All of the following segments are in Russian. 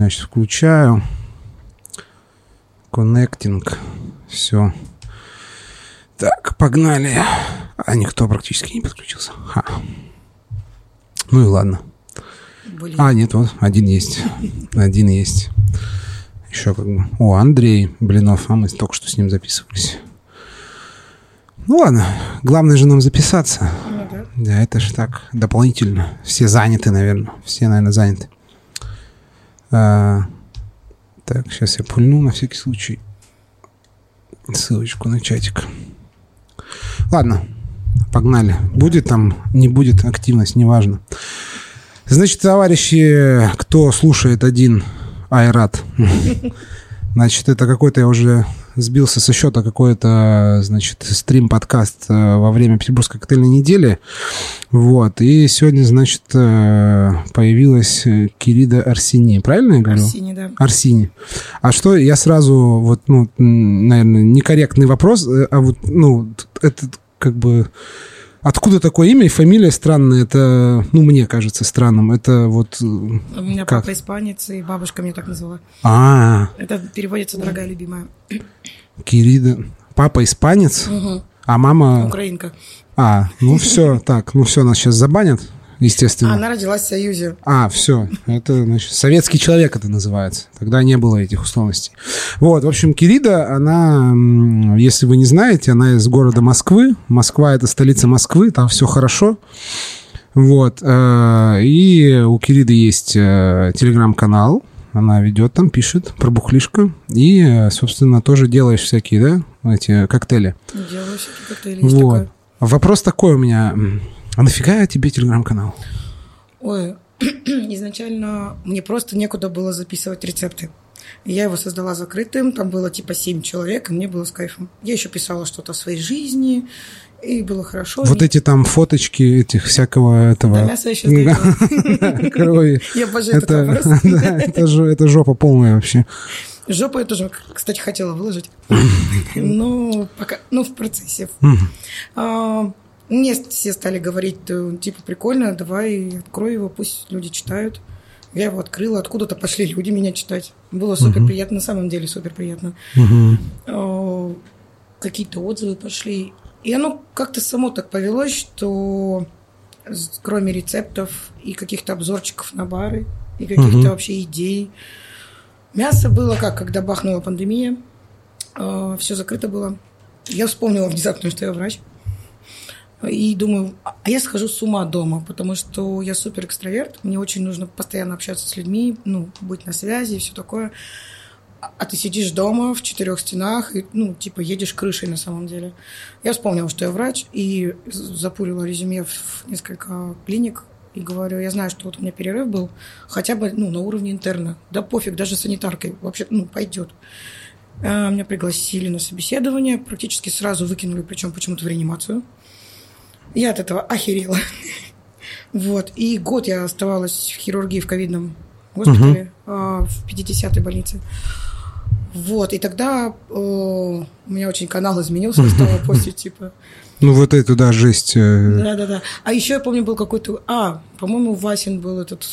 Значит, включаю. Connecting. Все. Так, погнали. А никто практически не подключился. Ха. Ну и ладно. Блин. А, нет, вот один есть. Один есть. Еще как бы. О, Андрей Блинов, а мы только что с ним записывались. Ну ладно, главное же нам записаться. Ну да. Да, это же так, дополнительно. Все заняты, наверное. Все, наверное, заняты. А, так, сейчас я пульну на всякий случай ссылочку на чатик. Ладно, погнали. Будет там, не будет активность, неважно. Значит, товарищи, кто слушает один Айрат, значит, это какой-то я уже сбился со счета какой-то, значит, стрим-подкаст э, во время Петербургской коктейльной недели. Вот. И сегодня, значит, э, появилась э, Кирида Арсини. Правильно я говорю? Арсений, да. Арсини. А что я сразу, вот, ну, наверное, некорректный вопрос, а вот, ну, это как бы... Откуда такое имя и фамилия странная? Это, ну, мне кажется странным. Это вот... э, У меня Как? папа испанец, и бабушка меня так назвала. А, Это переводится «дорогая любимая». Кирида. Папа испанец, Мгм. а мама... Украинка. А, ну все, так, ну все, нас сейчас забанят, естественно. Она родилась в Союзе. А, все, это, значит, советский человек это называется. Тогда не было этих условностей. Вот, в общем, Кирида, она, если вы не знаете, она из города Москвы. Москва — это столица Москвы, там все хорошо. Вот, э, и у Кириды есть э, телеграм-канал, она ведет там, пишет про бухлишко. И, э, собственно, тоже делаешь всякие, да, эти коктейли. Делаю всякие коктейли. Вот. такое. Вопрос такой у меня. А нафига тебе телеграм-канал? Ой, изначально мне просто некуда было записывать рецепты. Я его создала закрытым, там было типа семь человек, и мне было с кайфом. Я еще писала что-то о своей жизни, и было хорошо. Вот И- эти там фоточки этих всякого этого... Да, мясо готовлю. Крови. Я обожаю этот Это, вопрос. это, жопа полная вообще. Жопу я тоже, кстати, хотела выложить. Но пока, ну, в процессе. Мне все стали говорить, э, типа, прикольно, давай открой его, пусть люди читают. Я его открыла, откуда-то пошли люди меня читать. Было супер приятно, на самом деле супер приятно. Мгм. А, Какие-то отзывы пошли. И оно как-то само так повелось, что кроме рецептов и каких-то обзорчиков на бары, и каких-то Мгм. вообще идей, мясо было как, когда бахнула пандемия, все закрыто было. Я вспомнила внезапно, что я врач. И думаю, а а я схожу с ума дома, потому что я супер экстраверт, мне очень нужно постоянно общаться с людьми, ну, быть на связи и все такое. А а ты сидишь дома в четырех стенах и, ну, типа, едешь крышей на самом деле. Я вспомнила, что я врач, и запулила резюме в в несколько клиник, и говорю, я знаю, что вот у меня перерыв был, хотя бы, ну, на уровне интерна. Да пофиг, даже санитаркой, вообще, ну, пойдет. А, Меня пригласили на собеседование, практически сразу выкинули, причем почему-то в реанимацию. Я от этого охерела. Вот. И год я оставалась в хирургии в ковидном госпитале, а, в 50-й больнице. Вот. И тогда э, у меня очень канал изменился, я стала постить, типа, Ну, вот это, да, жесть. э, да-да-да. А еще я помню, был какой-то... А, по-моему, Васин был этот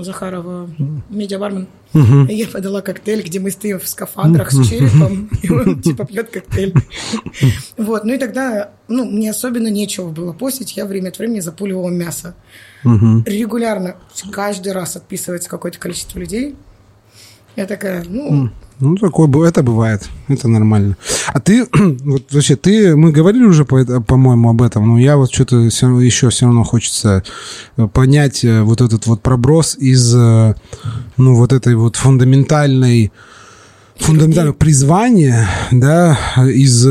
Захарова, медиабармен. мгм. И я подала коктейль, где мы стоим в скафандрах с черепом, и он типа пьет коктейль. Вот, ну и тогда, ну, мне особенно нечего было постить, я время от времени запуливала мясо. Регулярно, каждый раз отписывается какое-то количество людей. Я такая, ну, Ну, такое, это бывает, это нормально. А ты, вот вообще, ты, мы говорили уже, по по-моему, об этом, но я вот что-то еще все равно хочется э, понять э, вот этот вот проброс из, э, ну, вот этой вот фундаментальной фундаментального призвания, да, из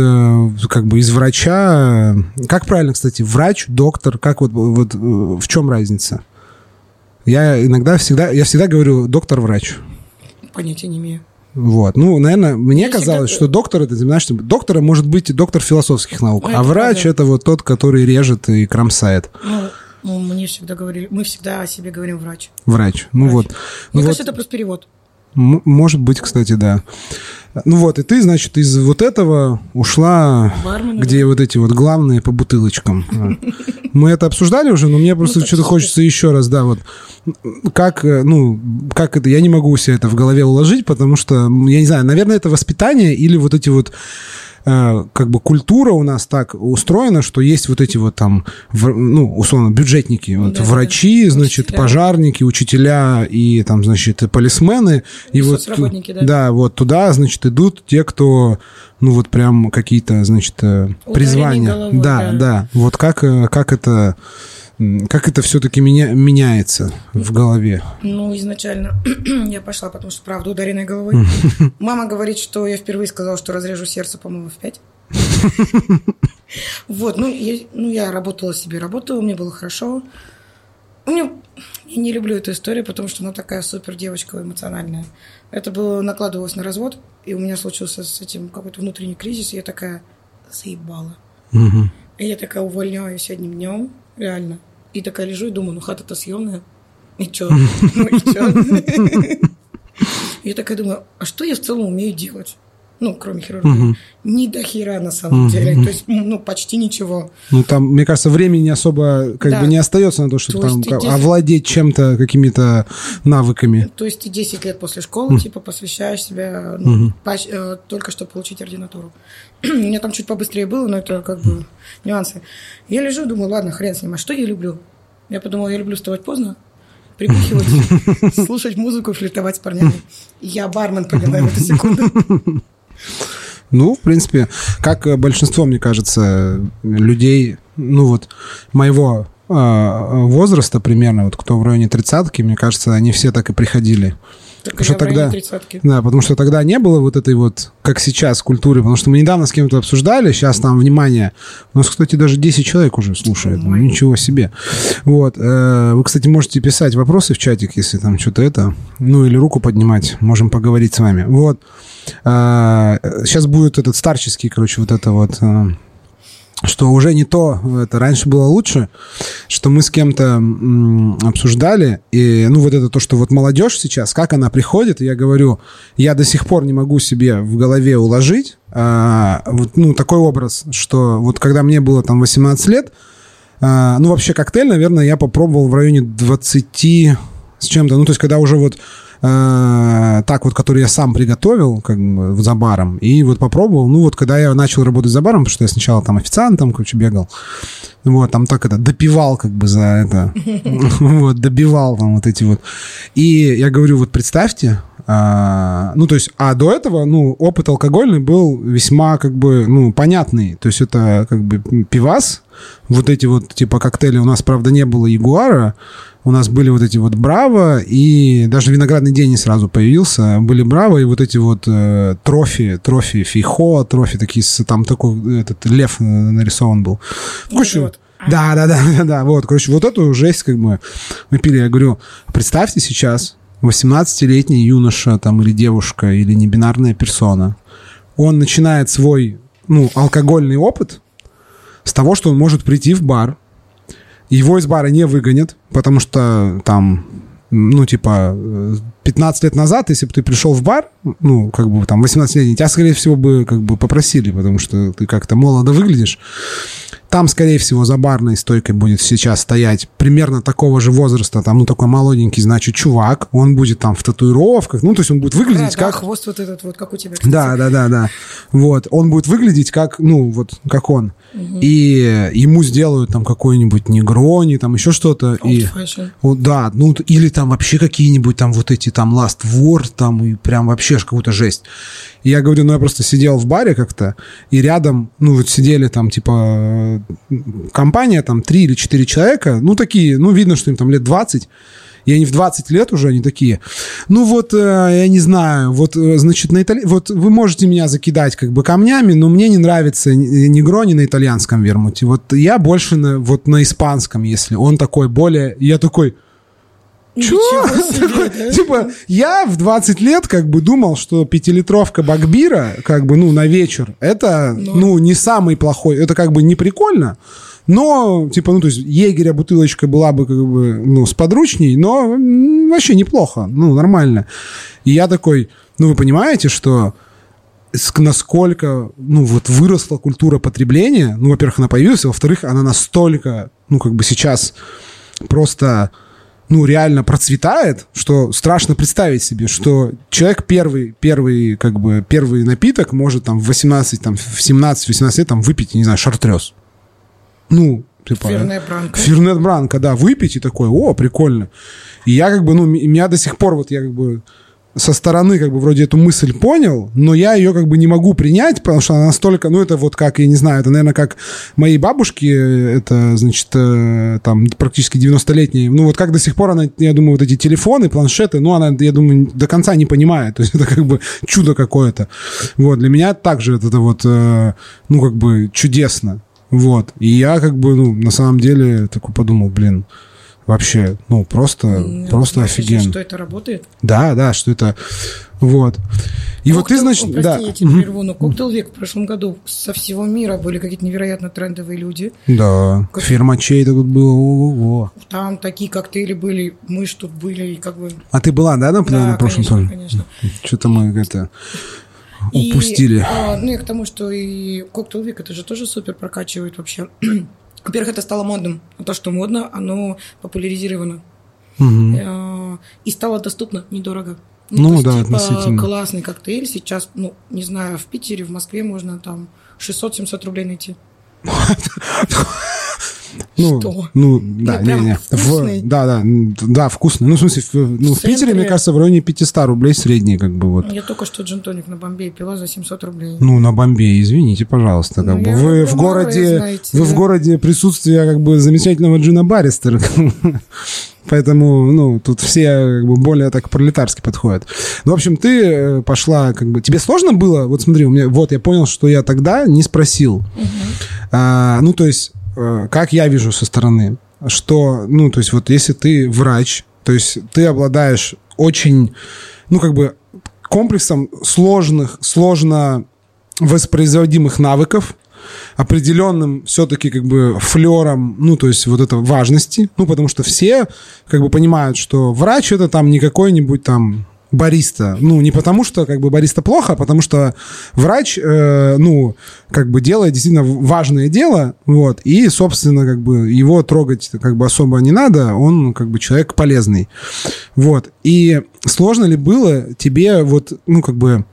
как бы из врача, как правильно, кстати, врач, доктор, как вот вот в чем разница? Я иногда всегда, я всегда говорю доктор-врач. Понятия не имею. Вот. Ну, наверное, мне Я казалось, всегда- что доктор это, знаешь, что доктора может быть и доктор философских наук, Ну, а это врач правда. это вот тот, который режет и кромсает. Ну, ну, мне всегда говорили, мы всегда о себе говорим врач. Врач. Ну Врач. вот. Мне Ну вот, кажется, это просто перевод. м- может быть, кстати, да. Ну вот, и ты, значит, из вот этого ушла, Бармена, где вот эти вот главные по бутылочкам. Мы это обсуждали уже, но мне просто так что-то хочется еще раз, да, вот. Как, э, ну, как это, я не могу себе это в голове уложить, потому что, я не знаю, наверное, это воспитание или вот эти вот как бы культура у нас так устроена, что есть вот эти вот там, ну, условно, бюджетники, вот Да, врачи, да. значит, Учителя. пожарники, учителя и там, значит, полисмены. И, И вот, да. да, вот туда, значит, идут те, кто, ну, вот прям какие-то, значит, э, призвания. головой, да, да. да. Вот как, э, как это, как это все-таки меня, меняется в голове. Ну, изначально я пошла, потому что, правда, ударенной головой. Мама говорит, что я впервые сказала, что разрежу сердце, по-моему, в пять. Вот, ну я, ну, я работала себе, работала, мне было хорошо. Меня, я не люблю эту историю, потому что она такая супер девочка эмоциональная. Это было, накладывалось на развод, и у меня случился с этим какой-то внутренний кризис, и я такая заебала. Мгм. И я такая увольняюсь одним днем, реально. И такая лежу и думаю, ну хата-то съемная. И чё? Ну и чё? Я такая думаю, а что я в целом умею делать? Ну, кроме хирургии. Ни до хера на самом деле. То есть, ну, почти ничего. Ну, там, мне кажется, времени особо как Да. бы не остается на то, чтобы То там как- иди- овладеть чем-то, какими-то навыками. То есть ты 10 лет после школы, типа, посвящаешь себя ну, поч- э, только чтобы получить ординатуру. У меня там чуть побыстрее было, но это как бы нюансы. Я лежу думаю, ладно, хрен с ним, а что я люблю? Я подумала, я люблю вставать поздно, прибухивать, слушать музыку, флиртовать с парнями. Я бармен, поняла в эту секунду. Ну, в принципе, как э, большинство, мне кажется, людей, ну вот, моего э, возраста примерно, вот кто в районе тридцатки, мне кажется, они все так и приходили. Только Что в районе тогда- тридцатки. Да, потому что тогда не было вот этой вот, как сейчас, культуры. Потому что мы недавно с кем-то обсуждали, сейчас там, внимание, у нас, кстати, даже 10 человек уже слушает. Ну, ничего себе. Вот. э, Вы, кстати, можете писать вопросы в чатик, если там что-то это, ну, или руку поднимать, можем поговорить с вами. Вот. Сейчас будет этот старческий, короче, вот это вот э, что уже не то, это раньше было лучше, что мы с кем-то обсуждали, и, ну, вот это то, что вот молодежь сейчас, как она приходит, я говорю, я до сих пор не могу себе в голове уложить, а, вот, ну, такой образ, что вот когда мне было там 18 лет, а, ну, вообще коктейль, наверное, я попробовал в районе 20 с чем-то, ну, то есть когда уже вот э, так вот, который я сам приготовил, как бы, за баром, и вот попробовал, ну, вот когда я начал работать за баром, потому что я сначала там официантом, короче, бегал, вот, там так это, допивал как бы за это, вот, добивал там вот эти вот. И я говорю, вот представьте, а, ну, то есть, а до этого, ну, опыт алкогольный был весьма, как бы, ну, понятный. То есть, это, как бы, пивас, вот эти вот, типа, коктейли. У нас, правда, не было Ягуара, у нас были вот эти вот Браво, и даже виноградный день не сразу появился. Были Браво и вот эти вот э, трофи, трофи Фейхо, трофи такие, там такой этот лев э, нарисован был. Короче, вот. да, да, да, да, да, вот, короче, вот эту жесть как бы мы пили. Я говорю, представьте сейчас 18-летний юноша там или девушка или небинарная персона, он начинает свой, ну, алкогольный опыт с того, что он может прийти в бар, его из бара не выгонят, потому что там, ну, типа, э, 15 лет назад, если бы ты пришел в бар, ну, как бы там 18-летний, тебя, скорее всего, бы как бы попросили, потому что ты как-то молодо выглядишь. Там, скорее всего, за барной стойкой будет сейчас стоять примерно такого же возраста, там, ну, такой молоденький, значит, чувак, он будет там в татуировках, ну, то есть он будет выглядеть Да, да, как... хвост вот этот вот, как у тебя. кстати. Да, да, да, да. Вот. Он будет выглядеть как, ну, вот, как он. И ему сделают там какой-нибудь негрони, там еще что-то. И, fashion. вот, да, ну, или там вообще какие-нибудь там вот эти там Last Word, там, и прям вообще какую-то жесть. И я говорю, ну, я просто сидел в баре как-то, и рядом, ну, вот сидели там, типа, э, компания, там, три или четыре человека, ну, такие, ну, видно, что им там лет 20, и они в 20 лет уже, они такие, ну вот, э, я не знаю, вот, э, значит, на итали... вот вы можете меня закидать как бы камнями, но мне не нравится ни- негрони на итальянском вермуте. Вот я больше на, вот на испанском, если он такой более... Я такой, Ничего себе? Типа, я в 20 лет как бы думал, что пятилитровка Багбира, как бы, ну, на вечер, это, ну, не самый плохой, это как бы не прикольно, но, типа, ну, то есть, егеря бутылочка была бы, как бы, ну, с подручней, но м, вообще неплохо, ну, нормально. И я такой, ну, вы понимаете, что насколько, ну, вот выросла культура потребления. Ну, во-первых, она появилась, а во-вторых, она настолько, ну, как бы сейчас просто ну, реально процветает, что страшно представить себе, что человек первый, первый, как бы, первый напиток может там в 18, там, в 17-18 лет там выпить, не знаю, шартрез. Ну, типа... Фернет Бранко. Фернет Бранко, да, выпить и такой, о, прикольно. И я как бы, ну, меня до сих пор вот я как бы со стороны как бы вроде эту мысль понял, но я ее как бы не могу принять, потому что она настолько, ну это вот как, я не знаю, это, наверное, как моей бабушки, это, значит, э, там практически 90-летние, ну вот как до сих пор она, я думаю, вот эти телефоны, планшеты, ну она, я думаю, до конца не понимает, то есть это как бы чудо какое-то. Вот, для меня также это, это вот, э, ну как бы чудесно. Вот. И я как бы, ну, на самом деле такой подумал, блин, вообще, ну, просто, ну, просто офигенно. Что это работает? Да, да, что это, вот. И вот ты, значит, прости, да. я тебя прерву, но Коктейл Век в прошлом году со всего мира были какие-то невероятно трендовые люди. Да, Как- фермачей тут было, ого-го. Там такие коктейли были, мы ж тут были, и как бы... А ты была, да, на, Да, на прошлом конечно, конечно. Что-то мы это И, упустили. а, ну, и к тому, что и коктейл век, это же тоже супер прокачивает вообще. Во-первых, это стало модным. А то, что модно, оно популяризировано. Э, И стало доступно недорого. Ну то есть, да, типа, относительно. классный коктейль сейчас, ну, не знаю, в Питере, в Москве можно там 600-700 рублей найти. Ну, Что? ну, да, не, не. вкусный. В, да, да, да, вкусный. Ну, в смысле, в, ну, в центре. Питере, мне кажется, в районе 500 рублей средний, как бы вот. Я только что джин-тоник на Бомбее пила за 700 рублей. Ну, на Бомбее, извините, пожалуйста. Как Ну, бы. Вы в городе, знаете, вы в да. городе присутствия как бы замечательного Джина Барристера. Поэтому, ну, тут все как бы более так пролетарски подходят. Ну, в общем, ты э, пошла, как бы... Тебе сложно было? Вот смотри, у меня... Вот, я понял, что я тогда не спросил. А, ну, то есть, как я вижу со стороны, что, ну, то есть, вот если ты врач, то есть ты обладаешь очень, ну, как бы комплексом сложных, сложно воспроизводимых навыков, определенным все-таки как бы флером, ну, то есть вот это важности, ну, потому что все как бы понимают, что врач это там не какой-нибудь там бариста. Ну, не потому что как бы бариста плохо, а потому что врач, э, ну, как бы делает действительно важное дело, вот, и, собственно, как бы его трогать как бы особо не надо, он как бы человек полезный. Вот. И сложно ли было тебе вот, ну, как бы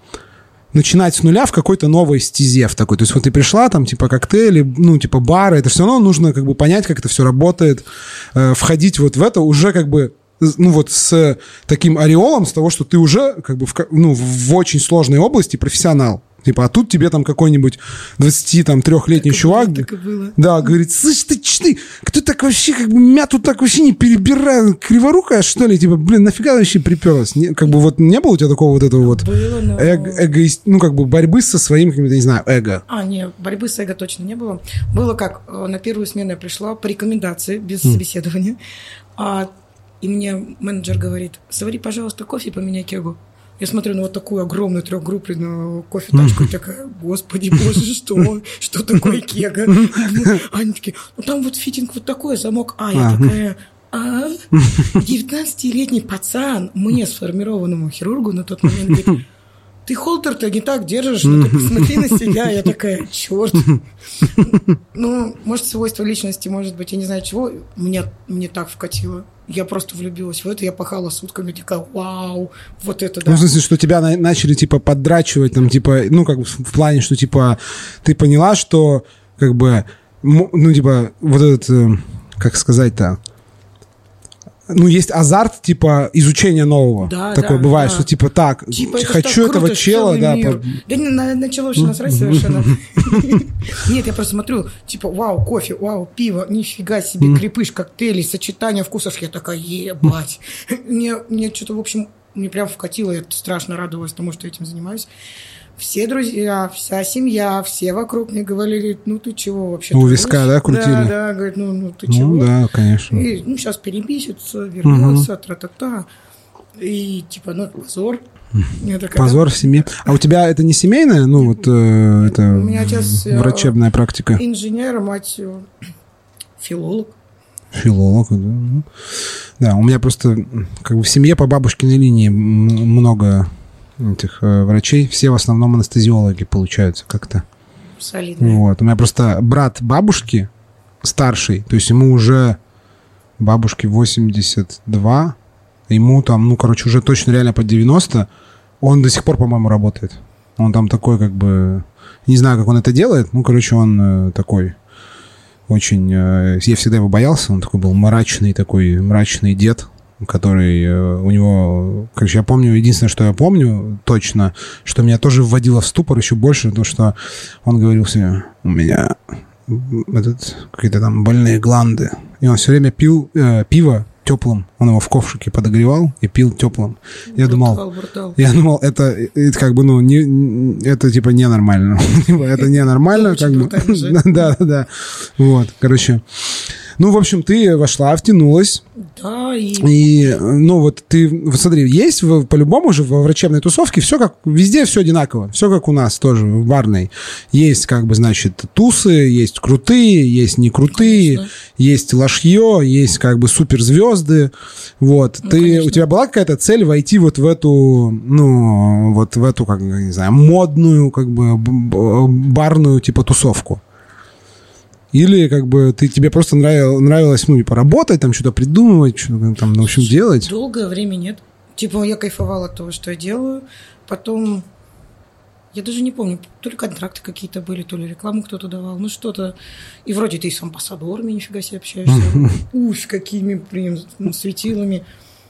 начинать с нуля в какой-то новой стезе в такой. То есть вот ты пришла, там, типа, коктейли, ну, типа, бары, это все равно нужно, как бы, понять, как это все работает, э, входить вот в это уже, как бы, ну, вот с таким ореолом, с того, что ты уже, как бы, в, ну, в очень сложной области профессионал. Типа, а тут тебе там какой-нибудь 23-летний Так чувак... было, так было. Да, говорит, слышь, ты, ч- ты, кто так вообще, как бы, мяту так вообще не перебирает, криворукая, что ли? Типа, блин, нафига вообще приперлась? Не- как бы вот не было у тебя такого вот этого вот Было, но... эго- эгоист- ну, как бы борьбы со своим, каким-то, не знаю, эго. А, не, борьбы с эго точно не было. Было как, э, на первую смену я пришла по рекомендации, без Хм. собеседования. А, и мне менеджер говорит, свари, пожалуйста, кофе, поменяй кегу. Я смотрю на вот такую огромную трехгруппленную кофе-тачку и такая, господи, боже, что? Что такое кега? Они такие, ну там вот фитинг вот такой, замок. А, я А. такая, а? 19-летний пацан мне, сформированному хирургу на тот момент, говорит, ты холтер-то не так держишь, ну ты посмотри на себя. Я такая, черт. Ну, может, свойство личности, может быть, я не знаю чего, меня, мне так вкатило. Я просто влюбилась в это, я пахала сутками, такая, вау, вот это Ну, да. в смысле, что тебя на- начали, типа, поддрачивать, там, типа, ну, как бы в плане, что, типа, ты поняла, что, как бы, ну, типа, вот этот, э, как сказать-то, ну, есть азарт, типа, изучения нового. Да, Такое да, бывает, да. что, типа, так, Типа, это хочу так этого круто, чела, да, мир. по- Да не, на- начало вообще насрать совершенно. Нет, я просто смотрю, типа, вау, кофе, вау, пиво, нифига себе, крепыш, коктейли, сочетание вкусов. Я такая, ебать. Мне, мне что-то, в общем, мне прям вкатило, я страшно радовалась тому, что этим занимаюсь. Все друзья, вся семья, все вокруг мне говорили, ну ты чего вообще? У творишь?» виска, да, крутили? Да, да, говорят, ну, ну ты чего? Ну, да, конечно. И, ну, сейчас перебесится, вернется, тра-та-та. И, типа, ну, это позор. Такая, Позор в семье. А у тебя это не семейное, ну, вот, э, это У меня отец, э, врачебная практика? Инженер, мать э, филолог. Филолог, да. ну. Да, у меня просто как бы в семье по бабушкиной линии много этих э, врачей, все в основном анестезиологи получаются как-то. Солидно. Вот. У меня просто брат бабушки старший, то есть ему уже бабушке 82, ему там, ну, короче, уже точно реально под 90, он до сих пор, по-моему, работает. Он там такой, как бы, не знаю, как он это делает, ну, короче, он э, такой очень... Э, я всегда его боялся, он такой был мрачный такой, мрачный дед, который э, у него, короче, я помню, единственное, что я помню точно, что меня тоже вводило в ступор еще больше, то, что он говорил себе, у меня этот, какие-то там больные гланды. И он все время пил э, пиво теплым. Он его в ковшике подогревал и пил теплым. Я думал, Брутал, брутал. я думал, это, это как бы, ну, не, это типа ненормально. Это ненормально, как бы. Да, да, да. Вот, короче. Ну, в общем, ты вошла, втянулась, Да, и и, ну, вот ты, вот смотри, есть в- по-любому же во врачебной тусовке все как, везде все одинаково, все как у нас тоже в барной. Есть, как бы, значит, тусы, есть крутые, есть не крутые, Конечно. есть лошье, есть, как бы, суперзвезды. Вот, ты, у конечно. тебя была какая-то цель войти вот в эту, ну, вот в эту, как, не знаю, модную, как бы, барную, типа, тусовку? Или как бы ты тебе просто нравилось, нравилось ну, типа, работать, там что-то придумывать, что-то там, ну, в общем, делать. долгое время нет. Типа я кайфовала от того, что я делаю. Потом, я даже не помню, то ли контракты какие-то были, то ли рекламу кто-то давал, ну что-то. И вроде ты и с амбассадорами нифига себе общаешься. С какими блин, светилами.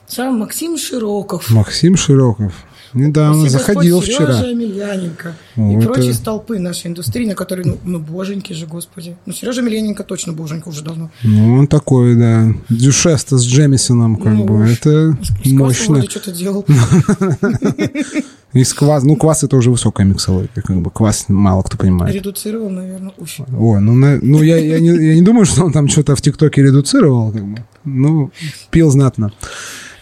Сам Максим Широков. Максим Широков. Недавно Спасибо, заходил Господь, вчера. Сережа Емельяненко О, и это- прочие столпы нашей индустрии, на которые, ну, ну, боженьки же, господи. Ну, Сережа Емельяненко точно боженька уже давно. Ну, он такой, да. Дюшеста с Джемисоном, как Ну, бы. Это квасом мощно. что-то делал. Из квас. Ну, квас это уже высокая миксология. Как бы квас мало кто понимает. Редуцировал, наверное. Уф. О, ну, на- ну я, я, не, я не думаю, что он там что-то в ТикТоке редуцировал. Как бы. Ну, пил знатно.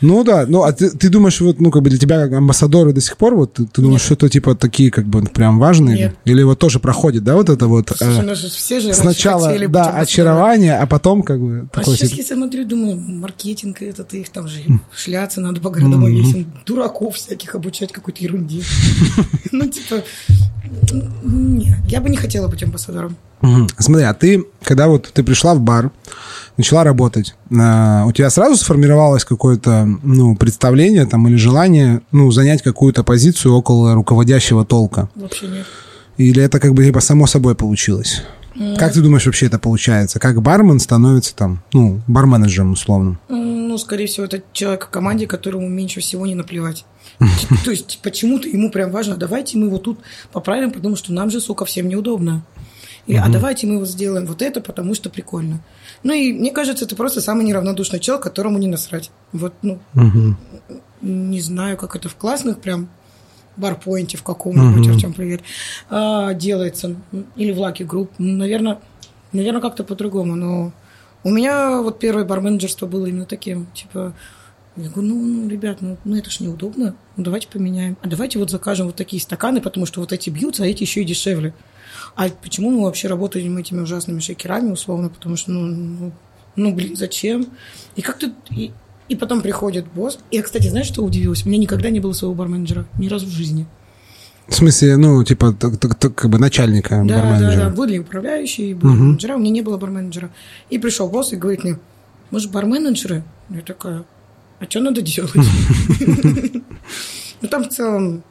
Ну да, ну а ты, ты думаешь, вот, ну, как бы для тебя как амбассадоры до сих пор, вот ты, ты думаешь, что это типа такие, как бы, прям важные? Нет. Или вот тоже проходит, да, вот это вот э, Слушай, ну же все же сначала, да, очарование, а потом как бы А такой сейчас типа, я смотрю, думаю, маркетинг это их там же шляться надо по городам весим, дураков всяких обучать какой-то ерунде. Ну, типа, нет, я бы не хотела быть амбассадором. Мгм. Смотри, а ты, когда вот ты пришла в бар, начала работать, а, у тебя сразу сформировалось какое-то, ну, представление там или желание, ну, занять какую-то позицию около руководящего толка? Вообще нет. Или это как бы типа само собой получилось? Как ты думаешь, вообще это получается? Как бармен становится там, ну, барменеджером условно? Ну, скорее всего, это человек в команде, которому меньше всего не наплевать. То есть почему-то ему прям важно, давайте мы его тут поправим, потому что нам же, сука, всем неудобно. И, А давайте мы вот сделаем вот это, потому что прикольно. Ну и мне кажется, это просто самый неравнодушный человек, которому не насрать. Вот, ну, не знаю, как это в классных прям барпоинте в каком-нибудь, Мгм. Артем, привет, а, делается. Или в Lucky Group. Наверное, наверное, как-то по-другому. Но у меня вот первое барменджерство было именно таким. Типа, я говорю, ну, ну, ребят, ну, ну это ж неудобно. Ну, давайте поменяем. А давайте вот закажем вот такие стаканы, потому что вот эти бьются, а эти еще и дешевле. А почему мы вообще работаем этими ужасными шейкерами, условно? Потому что, ну, ну, ну, блин, зачем? И как-то... И, и потом приходит босс. И Я, кстати, знаешь, что удивилась? У меня никогда не было своего барменджера. Ни разу в жизни. В смысле, ну, типа, так- так- так, как бы начальника Да, да, барменеджера. да. Были управляющие, Мгм. менеджера. У меня не было барменджера. И пришел босс и говорит мне, может, барменеджеры? Я такая, а что надо делать? Ну, там в целом...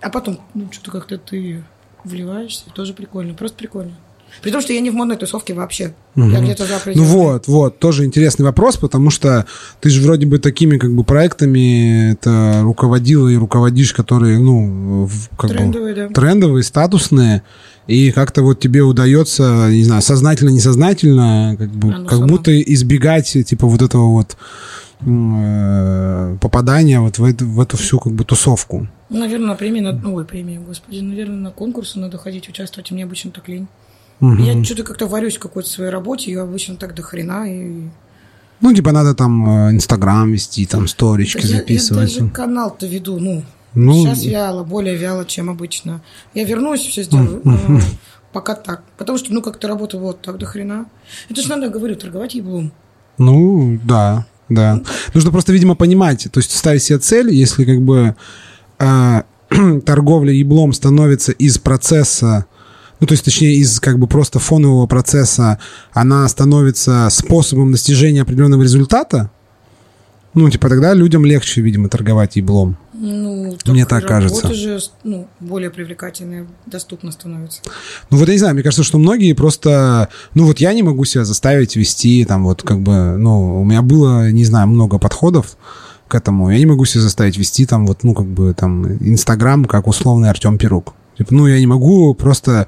А потом, ну, что-то как-то ты вливаешься, тоже прикольно, просто прикольно. При том, что я не в модной тусовке вообще. Я Мгм. где-то за Ну вот, вот, тоже интересный вопрос, потому что ты же вроде бы такими как бы проектами это руководила и руководишь, которые, ну, как бы Трендовые, да. трендовые, статусные, и как-то вот тебе удается, не знаю, сознательно, несознательно, как бы, Оно как само. будто избегать, типа, вот этого вот э, попадания вот в эту, в эту всю как бы тусовку. Наверное, на премии, на... ой, премии, господи, наверное, на конкурсы надо ходить, участвовать, а мне обычно так лень. Мгм. Я что-то как-то варюсь в какой-то своей работе, я обычно так до хрена, и... Ну, типа, надо там э, Инстаграм вести, там сторички Я- Я, записывать. даже канал-то веду, ну, Ну, сейчас вяло, более вяло, чем обычно. Я вернусь, все сделаю, но пока так. Потому что, ну, как-то работа вот так до хрена. Это же надо, говорю, торговать еблом. Ну, да, да. Нужно просто, видимо, понимать, то есть ставить себе цель, если как бы... э, торговля еблом становится из процесса, ну, то есть, точнее, из как бы просто фонового процесса, она становится способом достижения определенного результата, ну, типа, тогда людям легче, видимо, торговать еблом. Ну, Мне так кажется. Уже ну, более привлекательно, доступно становится. Ну вот я не знаю, мне кажется, что многие просто... Ну вот я не могу себя заставить вести, там вот как бы... Ну, у меня было, не знаю, много подходов к этому. Я не могу себя заставить вести там вот, ну как бы там Инстаграм, как условный Артем Перук. Типа, ну я не могу просто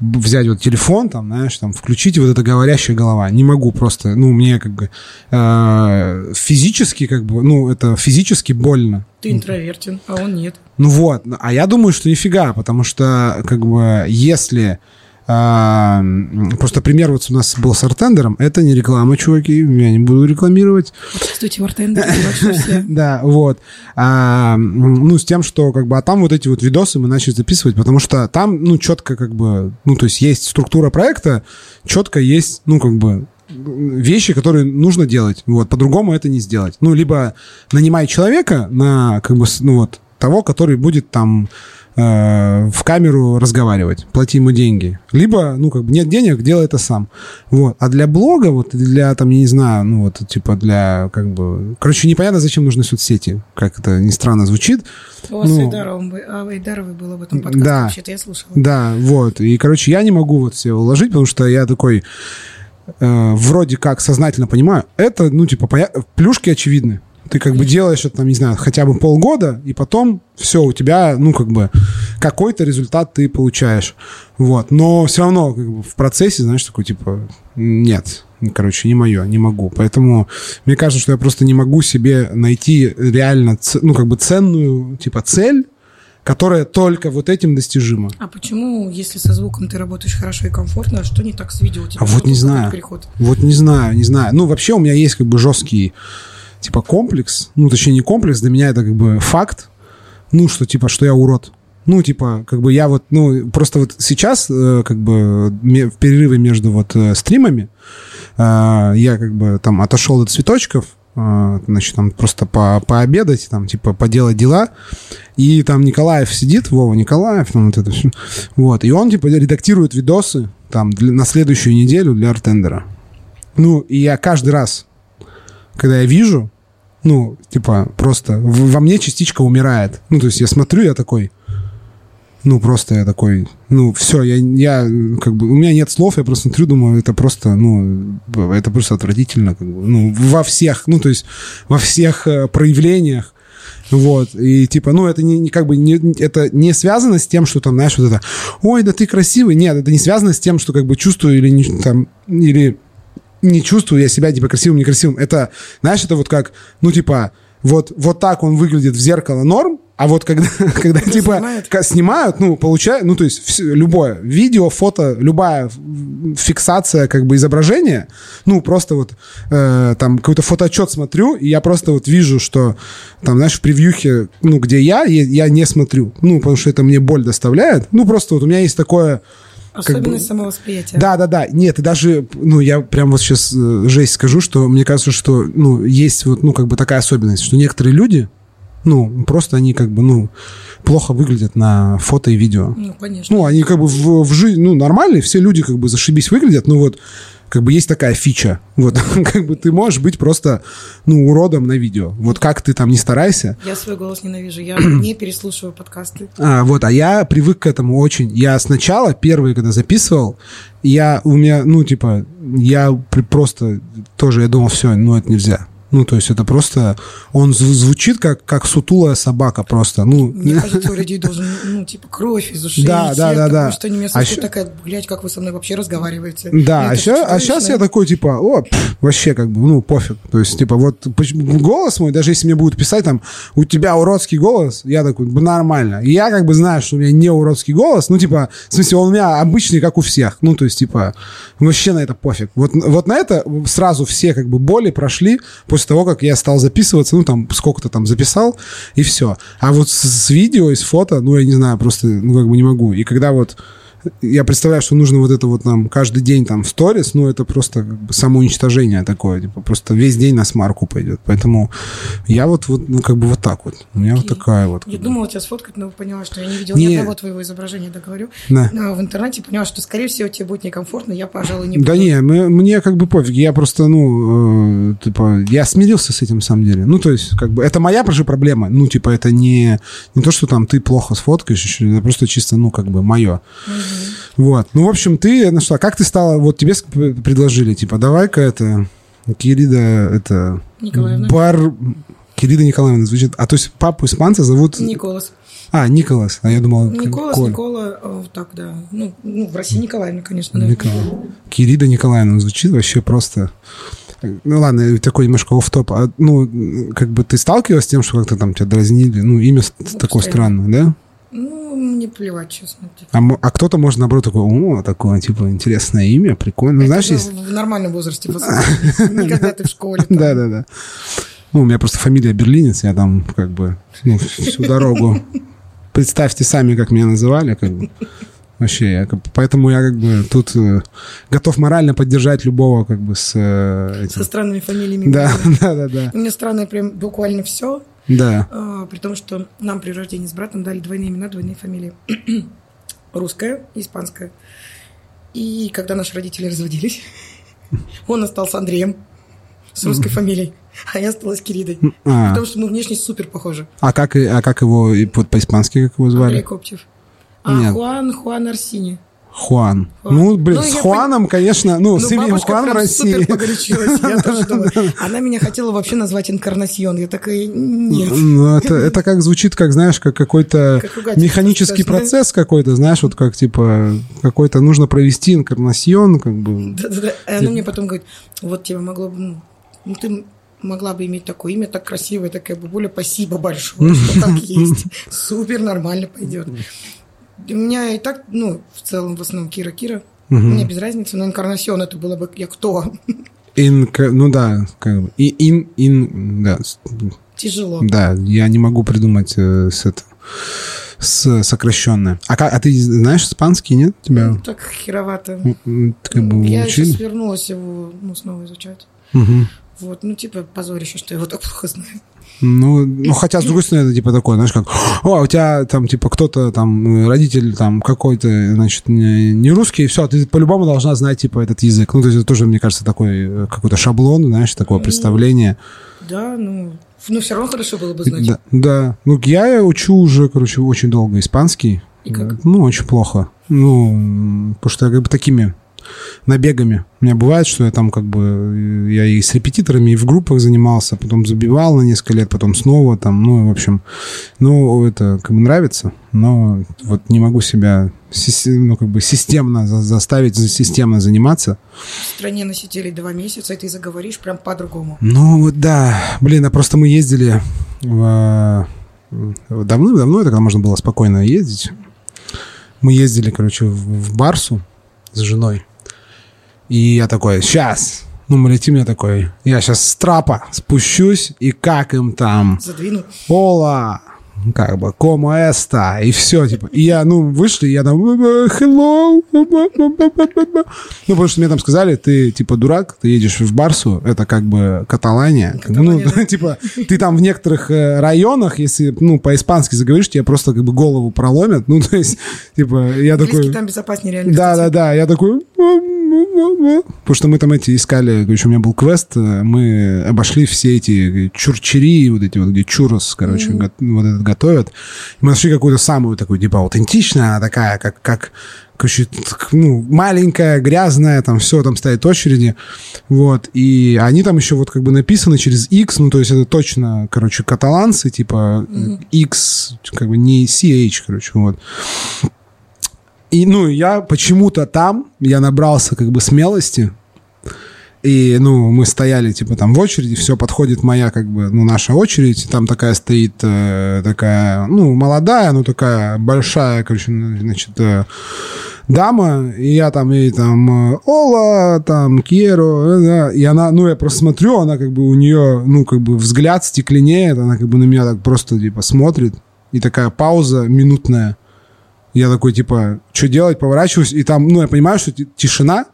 взять вот телефон, там, знаешь, там, включить вот эта говорящая голова. Не могу просто, ну, мне как бы э, физически, как бы, ну, это физически больно. Ты интровертен, а он нет. Ну вот, а я думаю, что нифига, потому что, как бы, если а, просто пример вот у нас был с артендером. Это не реклама, чуваки, я не буду рекламировать. Здравствуйте, в артендер, Да, вот. А, ну, с тем, что как бы, а там вот эти вот видосы мы начали записывать, потому что там, ну, четко как бы, ну, то есть есть структура проекта, четко есть, ну, как бы, вещи, которые нужно делать. Вот, по-другому это не сделать. Ну, либо нанимай человека на, как бы, ну, вот, того, который будет там Э, в камеру разговаривать, плати ему деньги. Либо, ну, как бы нет денег, делай это сам. Вот. А для блога, вот для, там, я не знаю, ну, вот, типа для, как бы... Короче, непонятно, зачем нужны соцсети, как это ни странно звучит. Вас ну, Айдаровой было в этом подкасте, да, вообще-то я слушала. Да, вот. И, короче, я не могу вот все уложить, потому что я такой э, вроде как сознательно понимаю, это, ну, типа, плюшки очевидны. Ты как бы делаешь это, там, не знаю, хотя бы полгода, и потом все, у тебя, ну, как бы, какой-то результат ты получаешь. Вот. Но все равно как бы, в процессе, знаешь, такой, типа, нет, короче, не мое, не могу. Поэтому мне кажется, что я просто не могу себе найти реально, ну, как бы ценную, типа, цель, которая только вот этим достижима. А почему, если со звуком ты работаешь хорошо и комфортно, что не так с видео? а вот не знаю. Переход? Вот не знаю, не знаю. Ну, вообще у меня есть как бы жесткий типа комплекс, ну, точнее, не комплекс, для меня это как бы факт, ну, что типа, что я урод. Ну, типа, как бы я вот, ну, просто вот сейчас, э, как бы, в перерыве между вот э, стримами, э, я как бы там отошел от цветочков, значит, там просто по пообедать, там, типа, поделать дела. И там Николаев сидит, Вова Николаев, там вот это все. Вот, и он, типа, редактирует видосы там для, на следующую неделю для артендера. Ну, и я каждый раз когда я вижу, ну, типа, просто во мне частичка умирает. Ну, то есть я смотрю, я такой, ну, просто я такой, ну, все, я, я, как бы, у меня нет слов, я просто смотрю, думаю, это просто, ну, это просто отвратительно, как бы, ну, во всех, ну, то есть во всех э, проявлениях, вот, и типа, ну, это не, как бы, не, это не связано с тем, что там, знаешь, вот это, ой, да ты красивый, нет, это не связано с тем, что как бы чувствую или не, там, или не чувствую я себя, типа, красивым, некрасивым. Это, знаешь, это вот как, ну, типа, вот, вот так он выглядит в зеркало норм, а вот когда, когда типа, снимают. снимают, ну, получают, ну, то есть все, любое видео, фото, любая фиксация, как бы, изображения, ну, просто вот э, там какой-то фотоотчет смотрю, и я просто вот вижу, что там, знаешь, в превьюхе, ну, где я, я не смотрю, ну, потому что это мне боль доставляет. Ну, просто вот у меня есть такое Особенность бы, самовосприятия. Да, да, да. Нет, и даже, ну, я прям вот сейчас э, жесть скажу, что мне кажется, что, ну, есть вот, ну, как бы такая особенность, что некоторые люди, ну, просто они как бы, ну, плохо выглядят на фото и видео. Ну, конечно. Ну, они как бы в, в жизни, ну, нормальные, все люди как бы зашибись выглядят, ну, вот как бы есть такая фича. Вот, как бы ты можешь быть просто, ну, уродом на видео. Вот как ты там не старайся. Я свой голос ненавижу, я не переслушиваю подкасты. А, вот, а я привык к этому очень. Я сначала, первый, когда записывал, я, у меня, ну, типа, я просто тоже, я думал, все, ну, это нельзя. Ну, то есть это просто... Он звучит как, как сутулая собака просто. Ну... Мне кажется, у людей должен, ну, типа, кровь из ушей. Да, да, да, да. Что они меня а слушают, такая, блядь, как вы со мной вообще разговариваете. Да, а сейчас, а сейчас я такой, типа, о, пф, вообще как бы, ну, пофиг. То есть, типа, вот голос мой, даже если мне будут писать там, у тебя уродский голос, я такой, нормально. И я как бы знаю, что у меня не уродский голос, ну, типа, в смысле, он у меня обычный, как у всех. Ну, то есть, типа, вообще на это пофиг. Вот, вот на это сразу все как бы боли прошли после после того, как я стал записываться, ну, там, сколько-то там записал, и все. А вот с, с видео и с фото, ну, я не знаю, просто, ну, как бы не могу. И когда вот я представляю, что нужно вот это вот нам каждый день там в сторис, ну, это просто как бы самоуничтожение такое, типа, просто весь день на смарку пойдет. Поэтому я вот, вот ну, как бы вот так вот. У меня okay. вот такая вот. Я думала тебя сфоткать, но поняла, что я не видела не... ни одного твоего изображения, договорю. Да. Но в интернете поняла, что, скорее всего, тебе будет некомфортно, я, пожалуй, не буду. Да не, мне как бы пофиг, я просто, ну, э, типа, я смирился с этим, на самом деле. Ну, то есть, как бы, это моя же проблема. Ну, типа, это не, не то, что там ты плохо сфоткаешь, это просто чисто, ну, как бы, мое. Угу. Вот. Ну, в общем, ты нашла. Как ты стала, вот тебе предложили, типа, давай-ка это, Кирида, это... Николаевна. Бар... Кирида Николаевна звучит. А то есть папу испанца зовут... Николас. А, Николас. А я думал... Николас, Коль. Никола, э, так, да. Ну, ну, в России Николаевна, конечно, да. Никола. Кирида Николаевна звучит вообще просто... Ну ладно, такой немножко оф топ А, ну, как бы ты сталкивалась с тем, что как-то там тебя дразнили? Ну, имя ну, такое странное, да? Ну, мне плевать, честно. Типа. А, а кто-то, может, наоборот, такой, о, такое, типа, интересное имя, прикольно. Это Знаешь, есть... в нормальном возрасте, никогда ты в школе. Да-да-да. Ну, у меня просто фамилия Берлинец, я там, как бы, ну, всю дорогу. Представьте сами, как меня называли, как бы. Вообще, я, поэтому я как бы тут э, готов морально поддержать любого как бы с э, этим. Со странными фамилиями. Да, да, да, да. У меня странное прям буквально все. Да. А, при том, что нам при рождении с братом дали двойные имена, двойные фамилии. Русская и испанская. И когда наши родители разводились, он остался Андреем с русской фамилией, а я осталась Киридой. А. Потому что мы внешне супер похожи. А как, а как его, вот по-испански как его звали? Андрей Коптев. А, Нет. Хуан, Хуан Арсини. Хуан. Хуан. Ну, блин, ну, с Хуаном, пон... конечно, ну, ну с именем Хуан в России. супер. Она меня хотела вообще назвать Инкарнасьон. Я такая, нет. Ну, это, это как звучит, как, знаешь, как какой-то как механический процесс какой-то, знаешь, вот как, типа, какой-то нужно провести Инкарнасьон, как бы. И она мне потом говорит, вот тебе могло бы, ну, ты могла бы иметь такое имя, так красивое, такая бабуля, спасибо большое, что так есть. Супер, нормально пойдет. У меня и так, ну, в целом, в основном Кира Кира. Угу. Мне без разницы, но инкарнасион это было бы я кто. Инка, ну да, как бы. И, ин, ин, да. Тяжело. Да, я не могу придумать э, с это с сокращенное. А, а ты знаешь испанский, нет? Тебя? Ну, так херовато. Как бы я учили? сейчас вернулась его ну, снова изучать. Угу. Вот, ну, типа, позорище, что я его так плохо знаю. Ну, ну, хотя, с другой стороны, это типа такое, знаешь, как, о, у тебя там, типа, кто-то там, родитель там какой-то, значит, не, не русский, и все, ты по-любому должна знать, типа, этот язык. Ну, то есть это тоже, мне кажется, такой э, какой-то шаблон, знаешь, такое ну, представление. Да, ну, ну, все равно хорошо было бы знать. Да, да. Ну, я учу уже, короче, очень долго испанский. И как? Ну, очень плохо. Ну, потому что я как бы такими набегами. У меня бывает, что я там как бы, я и с репетиторами, и в группах занимался, потом забивал на несколько лет, потом снова там, ну, в общем, ну, это как бы нравится, но вот не могу себя, ну, как бы системно заставить системно заниматься. В стране носителей два месяца, и ты заговоришь прям по-другому. Ну, да, блин, а просто мы ездили в... Давно-давно, это когда можно было спокойно ездить. Мы ездили, короче, в Барсу с женой. И я такой, сейчас, ну, мы летим, я такой, я сейчас с трапа спущусь, и как им там... Задвину. Ола, как бы, como esta, и все, типа. И я, ну, вышли, я там, hello, ну, потому что мне там сказали, ты, типа, дурак, ты едешь в Барсу, это как бы Каталания. Каталания ну, типа, ты там в некоторых э, районах, если, ну, по-испански заговоришь, тебе просто как бы голову проломят, ну, то есть, типа, я такой... там безопаснее реально. Да, да, да, я такой... Потому что мы там эти искали, короче, у меня был квест, э, мы обошли все эти чурчери, вот эти вот, где чурос, короче, mm-hmm. вот этот готовят. Мы нашли какую-то самую такую, типа, аутентичную, она такая, как, как короче, ну, маленькая, грязная, там все, там стоят очереди, вот, и они там еще вот как бы написаны через X, ну, то есть это точно, короче, каталанцы, типа X, как бы не CH, короче, вот. И, ну, я почему-то там, я набрался как бы смелости, и, ну, мы стояли, типа, там в очереди, все, подходит моя, как бы, ну, наша очередь, там такая стоит, э, такая, ну, молодая, ну, такая большая, короче, значит, э, дама, и я там ей там, э, Ола, там, Кьеро, э, да, и она, ну, я просто смотрю, она, как бы, у нее, ну, как бы, взгляд стекленеет, она, как бы, на меня так просто, типа, смотрит, и такая пауза минутная, Я такой, типа, что делать, поворачиваюсь, и там, ну, я понимаю, что тишина,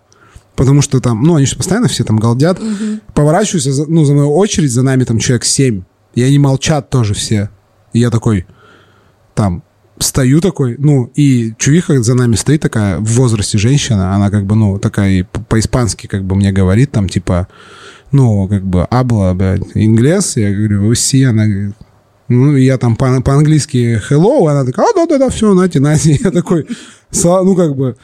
потому что там, ну, они же постоянно все там галдят. Угу. Поворачиваюсь, ну, за мою очередь, за нами там человек семь, и они молчат тоже все. И я такой, там, стою такой, ну, и чувиха за нами стоит такая, в возрасте женщина, она как бы, ну, такая по-испански как бы мне говорит, там, типа, ну, как бы, абла, блядь, инглес, я говорю, уси, она говорит, ну, я там по- по-английски hello, она такая, а, да-да-да, все, нате, нате. Я такой, ну, как бы,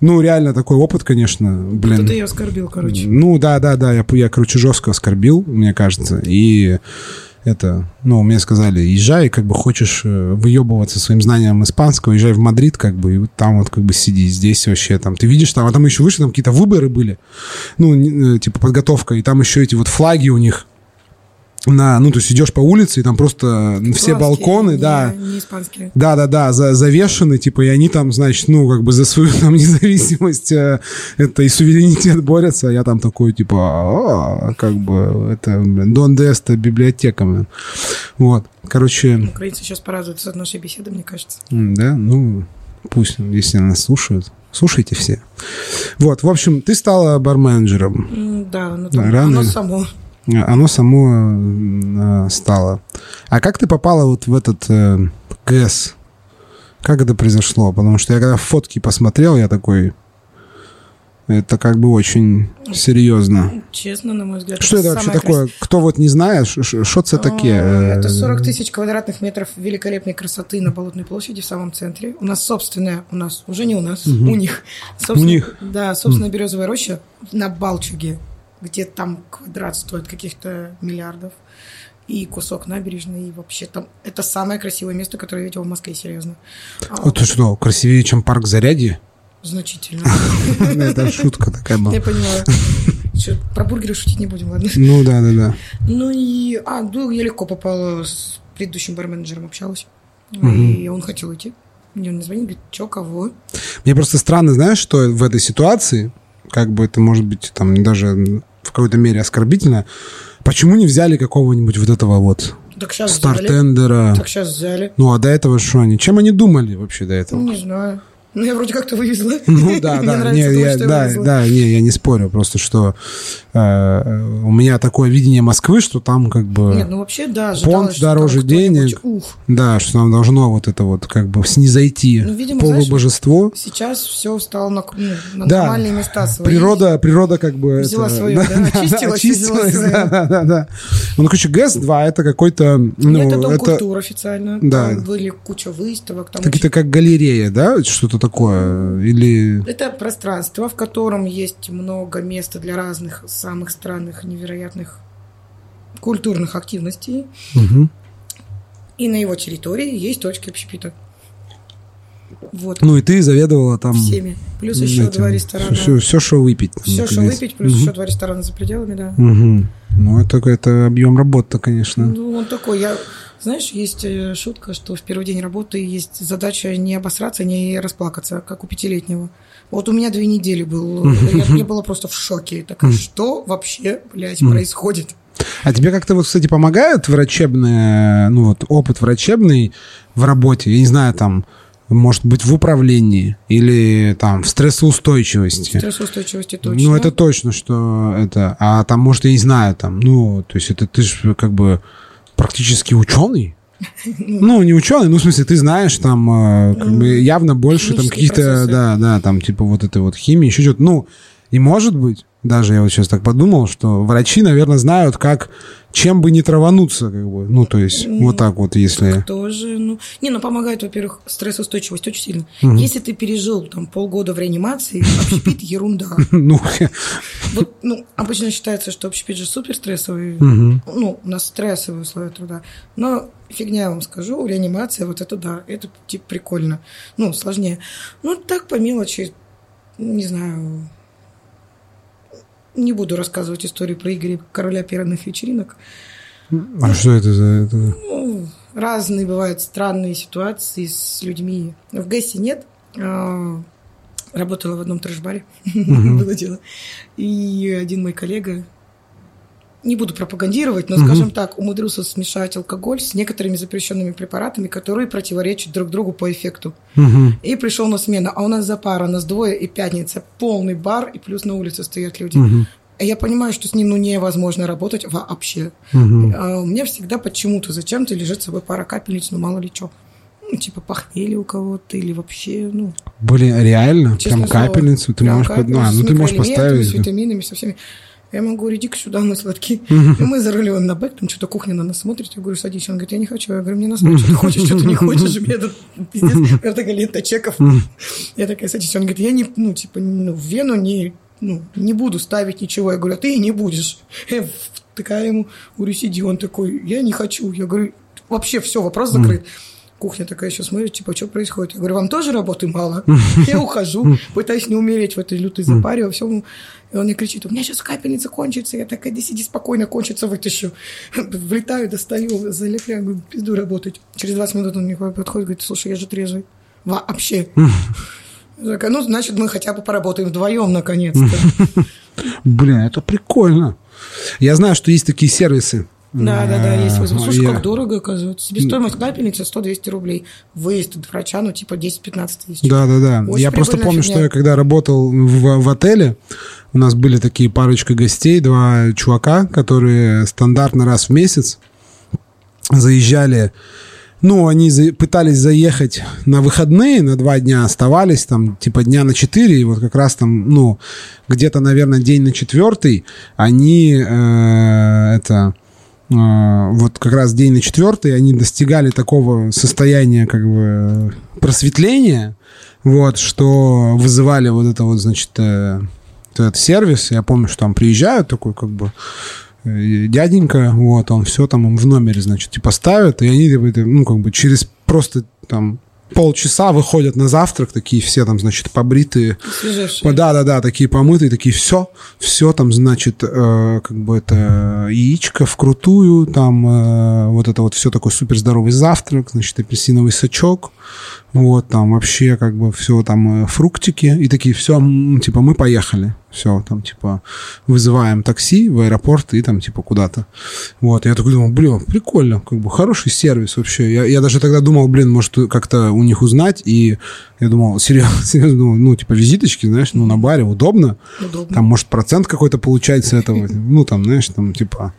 ну, реально такой опыт, конечно, блин. Ты ее оскорбил, короче. Ну, да-да-да, я, я, короче, жестко оскорбил, мне кажется, и это, ну, мне сказали, езжай, как бы хочешь э, выебываться своим знанием испанского, езжай в Мадрид, как бы, и вот там вот как бы сиди, здесь вообще там, ты видишь, там, а там еще выше, там какие-то выборы были, ну, э, типа подготовка, и там еще эти вот флаги у них, на, ну, то есть идешь по улице, и там просто все балконы, не, да. Не испанские. Да, да, да, за, завешены, типа, и они там, значит, ну, как бы за свою там независимость э, это и суверенитет борются, а я там такой, типа, а, как бы, это, блин, Дон Деста библиотека, блин. Вот, короче... Украинцы сейчас порадуются от нашей беседы, мне кажется. Да, ну, пусть, если нас слушают. Слушайте все. Вот, в общем, ты стала барменджером. Да, ну там, Рано... оно само оно само э, стало. А как ты попала вот в этот э, ГЭС? Как это произошло? Потому что я когда фотки посмотрел, я такой... Это как бы очень серьезно. Честно, на мой взгляд. Что это, это вообще такое? Крас... Кто вот не знает, что это такие? Это 40 тысяч квадратных метров великолепной красоты на Болотной площади в самом центре. У нас собственная, у нас, уже не у нас, угу. у них. У них? Да, собственно, березовая роща на Балчуге где там квадрат стоит каких-то миллиардов, и кусок набережной, и вообще там... Это самое красивое место, которое я видела в Москве, серьезно. А, это что, красивее, чем парк Зарядье? Значительно. Это шутка такая была. Я понимаю. Про бургеры шутить не будем, ладно? Ну да, да, да. Ну и... А, ну я легко попала с предыдущим барменеджером, общалась. И он хотел уйти. Мне он звонит, говорит, что, кого? Мне просто странно, знаешь, что в этой ситуации, как бы это может быть там даже в какой-то мере оскорбительно. Почему не взяли какого-нибудь вот этого вот так сейчас стартендера? Взяли. Так сейчас взяли. Ну, а до этого что они? Чем они думали вообще до этого? Не знаю. Ну, я вроде как-то вывезла. Ну, да, да, не, я, да, да, не, я не спорю, просто что у меня такое видение Москвы, что там как бы... Нет, ну вообще, да, Понт дороже денег. Ух. Да, что нам должно вот это вот как бы снизойти ну, видимо, полубожество. Знаешь, сейчас все стало на, ну, на да. нормальные места свои. Природа, природа как бы... Взяла это, свое, да, да, очистилась, очистилась да, да, да, да. Ну, короче, ГЭС-2 это какой-то... Ну, это Дом это... культуры официально. Да. Там были куча выставок. Какие-то как галерея, да? Что-то такое? Или... Это пространство, в котором есть много места для разных самых странных, невероятных культурных активностей. Угу. И на его территории есть точки общепита. Вот. Ну и ты заведовала там... Всеми. Плюс еще этим, два ресторана. Все, все, что выпить. Все, что выпить, плюс угу. еще два ресторана за пределами, да. Угу. Ну это, это объем работы, конечно. Ну он такой, я... Знаешь, есть э, шутка, что в первый день работы есть задача не обосраться, не расплакаться, как у пятилетнего. Вот у меня две недели был. Я, я была просто в шоке. Так что вообще, блядь, происходит? А тебе как-то вот, кстати, помогают врачебные, ну вот опыт врачебный в работе? Я не знаю, там, может быть, в управлении или там в стрессоустойчивости. В стрессоустойчивости точно. Ну, это точно, что это. А там, может, я не знаю, там, ну, то есть это ты же как бы практически ученый. Ну, не ученый, ну, в смысле, ты знаешь, там, э, как бы явно больше там каких-то, да, да, там, типа вот этой вот химии, еще что-то. Ну, и может быть, даже я вот сейчас так подумал, что врачи, наверное, знают, как чем бы не травануться, как бы. Ну, то есть, ну, вот так вот, если... Тоже, ну... Не, ну, помогает, во-первых, стрессоустойчивость очень сильно. Угу. Если ты пережил там полгода в реанимации, общепит – ерунда. Ну, вот, ну, обычно считается, что общепит же супер стрессовый. Ну, у нас стрессовые условия труда. Но фигня, я вам скажу, реанимация, вот это да, это типа прикольно. Ну, сложнее. Ну, так по мелочи, не знаю, не буду рассказывать историю про Игоря, короля пиранных вечеринок. А что это за... Это? Ну, разные бывают странные ситуации с людьми. В ГЭСе нет. А, работала в одном трэш-баре. Было дело. И один мой коллега не буду пропагандировать, но, скажем так, умудрился смешать алкоголь с некоторыми запрещенными препаратами, которые противоречат друг другу по эффекту. И пришел на смену, а у нас за пара, у нас двое и пятница, полный бар, и плюс на улице стоят люди. А Я понимаю, что с ним ну, невозможно работать вообще. Мгм. А у меня всегда почему-то зачем-то лежит с собой пара капельниц, ну мало ли что. Ну, типа похмелье у кого-то или вообще, ну, Блин, реально? Прям капельницу ты прям можешь... под- капельницу А, ну ты можешь микроэлементами, с поставить. витаминами, со всеми. Я ему говорю, иди сюда, мы сладкие. И мы заруливаем на бэк, там что-то кухня на нас смотрит. Я говорю, садись. Он говорит, я не хочу. Я говорю, мне насрать, что ты хочешь, что ты не хочешь. Меня тут пиздец. Такая лента чеков. Я такая, садись. Он говорит, я не, ну, типа, ну, в вену не, ну, не буду ставить ничего. Я говорю, а ты и не будешь. Я такая ему, говорю, сиди. Он такой, я не хочу. Я говорю, вообще все, вопрос закрыт. Кухня такая еще смотрит, типа, что происходит? Я говорю, вам тоже работы мало? Я ухожу, пытаюсь не умереть в этой лютой запаре, во всем. И он мне кричит, у меня сейчас капельница кончится. Я такая, да сиди спокойно, кончится, вытащу. Влетаю, достаю, залепляю, говорю, пизду работать. Через 20 минут он мне подходит, говорит, слушай, я же трезвый. Вообще. Такая, ну, значит, мы хотя бы поработаем вдвоем, наконец-то. Блин, это прикольно. Я знаю, что есть такие сервисы. Да, да, да, есть возможность. Слушай, Я- как дорого, оказывается. Себестоимость капельницы 100-200 рублей. Выезд от врача, ну, типа 10-15 тысяч. Да, да, да. Очень я просто помню, фигня. что я когда работал в, в отеле, у нас были такие парочка гостей, два чувака, которые стандартно раз в месяц заезжали. Ну, они за- пытались заехать на выходные, на два дня оставались, там, типа дня на четыре, и вот как раз там, ну, где-то, наверное, день на четвертый, они э, это э, вот как раз день на четвертый они достигали такого состояния как бы просветления, вот, что вызывали вот это вот, значит, э, этот сервис. Я помню, что там приезжают такой как бы э, дяденька, вот, он все там в номере, значит, типа ставят, и они, типа, ну, как бы через просто там полчаса выходят на завтрак, такие все там, значит, побритые, Свежевшие. да, да, да, такие помытые, такие все, все там, значит, э, как бы это яичко вкрутую, там э, вот это вот все такой супер здоровый завтрак, значит, апельсиновый сачок, вот там вообще как бы все там э, фруктики. И такие все, типа мы поехали, все там типа вызываем такси в аэропорт и там типа куда-то, вот я такой думал, блин, прикольно, как бы хороший сервис вообще, я, я даже тогда думал, блин, может как-то у них узнать и я думал, серьезно, серьезно думал, ну типа визиточки, знаешь, ну на баре удобно, Удобно. там, может, процент какой-то получается этого. Ну, там, знаешь, там, типа,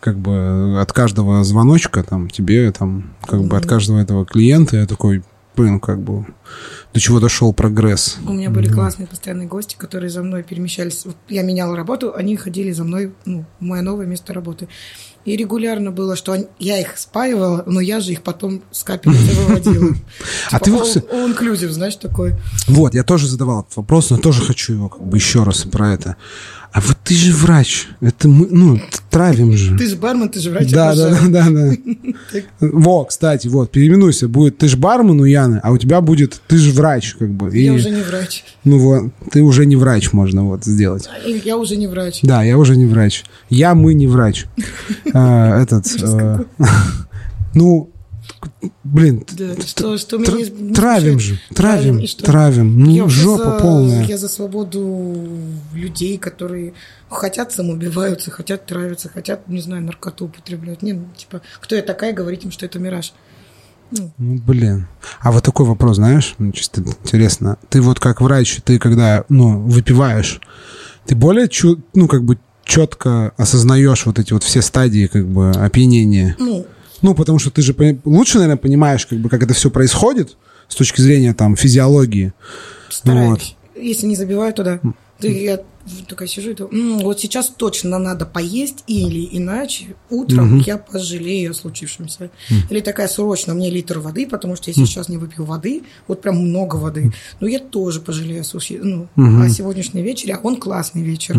как бы от каждого звоночка, там, тебе, там, как бы от каждого этого клиента, я такой, блин, как бы, до чего дошел прогресс. У меня были классные постоянные гости, которые за мной перемещались. Вот я меняла работу, они ходили за мной ну, в мое новое место работы. И регулярно было, что они- я их спаивала, но я же их потом с капельницы выводила. А Типа ты all inclusive, знаешь, такой. Вот, я тоже задавал этот вопрос, но тоже хочу его как бы еще раз про это. А вот ты же врач, это мы, ну, травим же. Ты же бармен, ты же врач. Да, да, да, да, да. Во, кстати, вот, переименуйся. Будет ты ж бармен у Яны, а у тебя будет ты же врач, как бы. Я уже не врач. Ну вот, ты уже не врач, можно вот сделать. И Я уже не врач. Да, я уже не врач. Я, мы не врач. А, Этот, э, ну, блин, Да, что, что тр- не- травим же, травим, травим. Я Ну, вообще жопа за- полная. Я за свободу людей, которые хотят самоубиваются, хотят травиться, хотят, не знаю, наркоту употребляют. Не, ну, типа, кто я такая, говорить им, что это мираж. Ну, Ну, блин. А вот такой вопрос, знаешь, мне чисто интересно. Ты вот как врач, ты когда, ну, выпиваешь, ты более, чу- ну, как бы четко осознаешь вот эти вот все стадии, как бы, опьянения? ну, Ну, потому что ты же лучше, наверное, понимаешь, как бы, как это все происходит с точки зрения, там, физиологии. стараюсь. Если не забиваю, то да. Ты, я такая сижу и думаю, «М, вот сейчас точно надо поесть, или иначе утром я пожалею о случившемся. Или такая срочно, мне литр воды, потому что я сейчас не выпью воды, вот прям много воды, но я тоже пожалею о, суши- ну, о сегодняшнем вечере, а он классный вечер.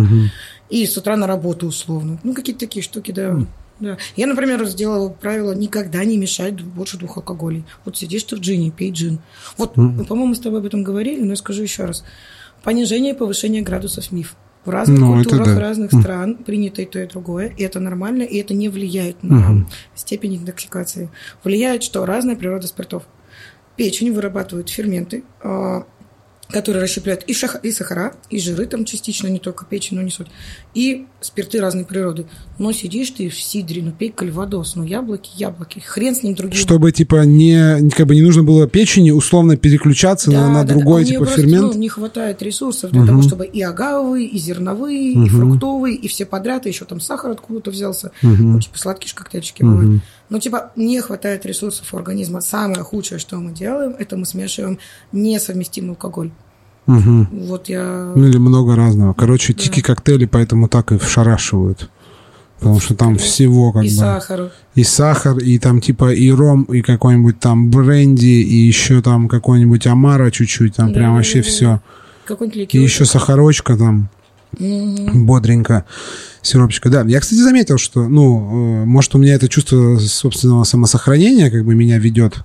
И с утра на работу условно. Ну, какие-то такие штуки, да. Да. Я, например, сделала правило никогда не мешать больше двух алкоголей. Вот сидишь ты в джине, пей джин. Вот, по-моему, мы с тобой об этом говорили, но я скажу еще раз. Понижение и повышение градусов миф. В разных Ну, культурах да. разных стран принято и то, и другое. И это нормально, и это не влияет на степень интоксикации. Влияет, что разная природа спиртов. Печень вырабатывает ферменты, а, которые расщепляют и, шах, и сахара, и жиры там частично, не только печень, но не суть, и спирты разной природы. Но сидишь ты в сидре, ну пей кальвадос, ну яблоки, яблоки, хрен с ним другим. Чтобы, типа, не, как бы не нужно было печени условно переключаться да, на, на да, другой, да. типа, просто, фермент? Ну, не хватает ресурсов для угу. того, чтобы и агавовые, и зерновые, угу. и фруктовые, и все подряд, и еще там сахар откуда-то взялся. Угу. Ну, типа, сладкие коктейльчики угу. бывают. Но, типа, не хватает ресурсов у организма. Самое худшее, что мы делаем, это мы смешиваем несовместимый алкоголь. Угу. Вот я... Ну или много разного. Короче, да. тики коктейли поэтому так и вшарашивают. Потому что там всего как и бы... И сахар. И сахар, и там типа и ром, и какой-нибудь там бренди, и еще там какой-нибудь амара чуть-чуть, там да, прям вообще да, все. Какой-нибудь ликер. И еще сахарочка там угу. бодренько, сиропчика. Да, я, кстати, заметил, что, ну, э, может, у меня это чувство собственного самосохранения как бы меня ведет,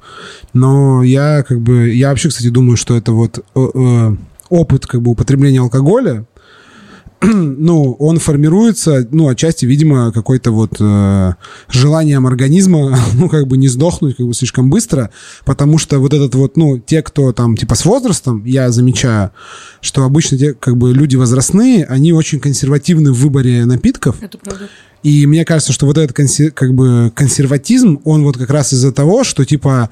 но я как бы, я вообще, кстати, думаю, что это вот э, э, опыт как бы употребления алкоголя, ну, он формируется, ну, отчасти, видимо, какой-то вот э, желанием организма, ну, как бы не сдохнуть как бы слишком быстро, потому что вот этот вот, ну, те, кто там, типа, с возрастом, я замечаю, что обычно те, как бы, люди возрастные, они очень консервативны в выборе напитков. Это правда. И мне кажется, что вот этот как бы консерватизм, он вот как раз из-за того, что, типа,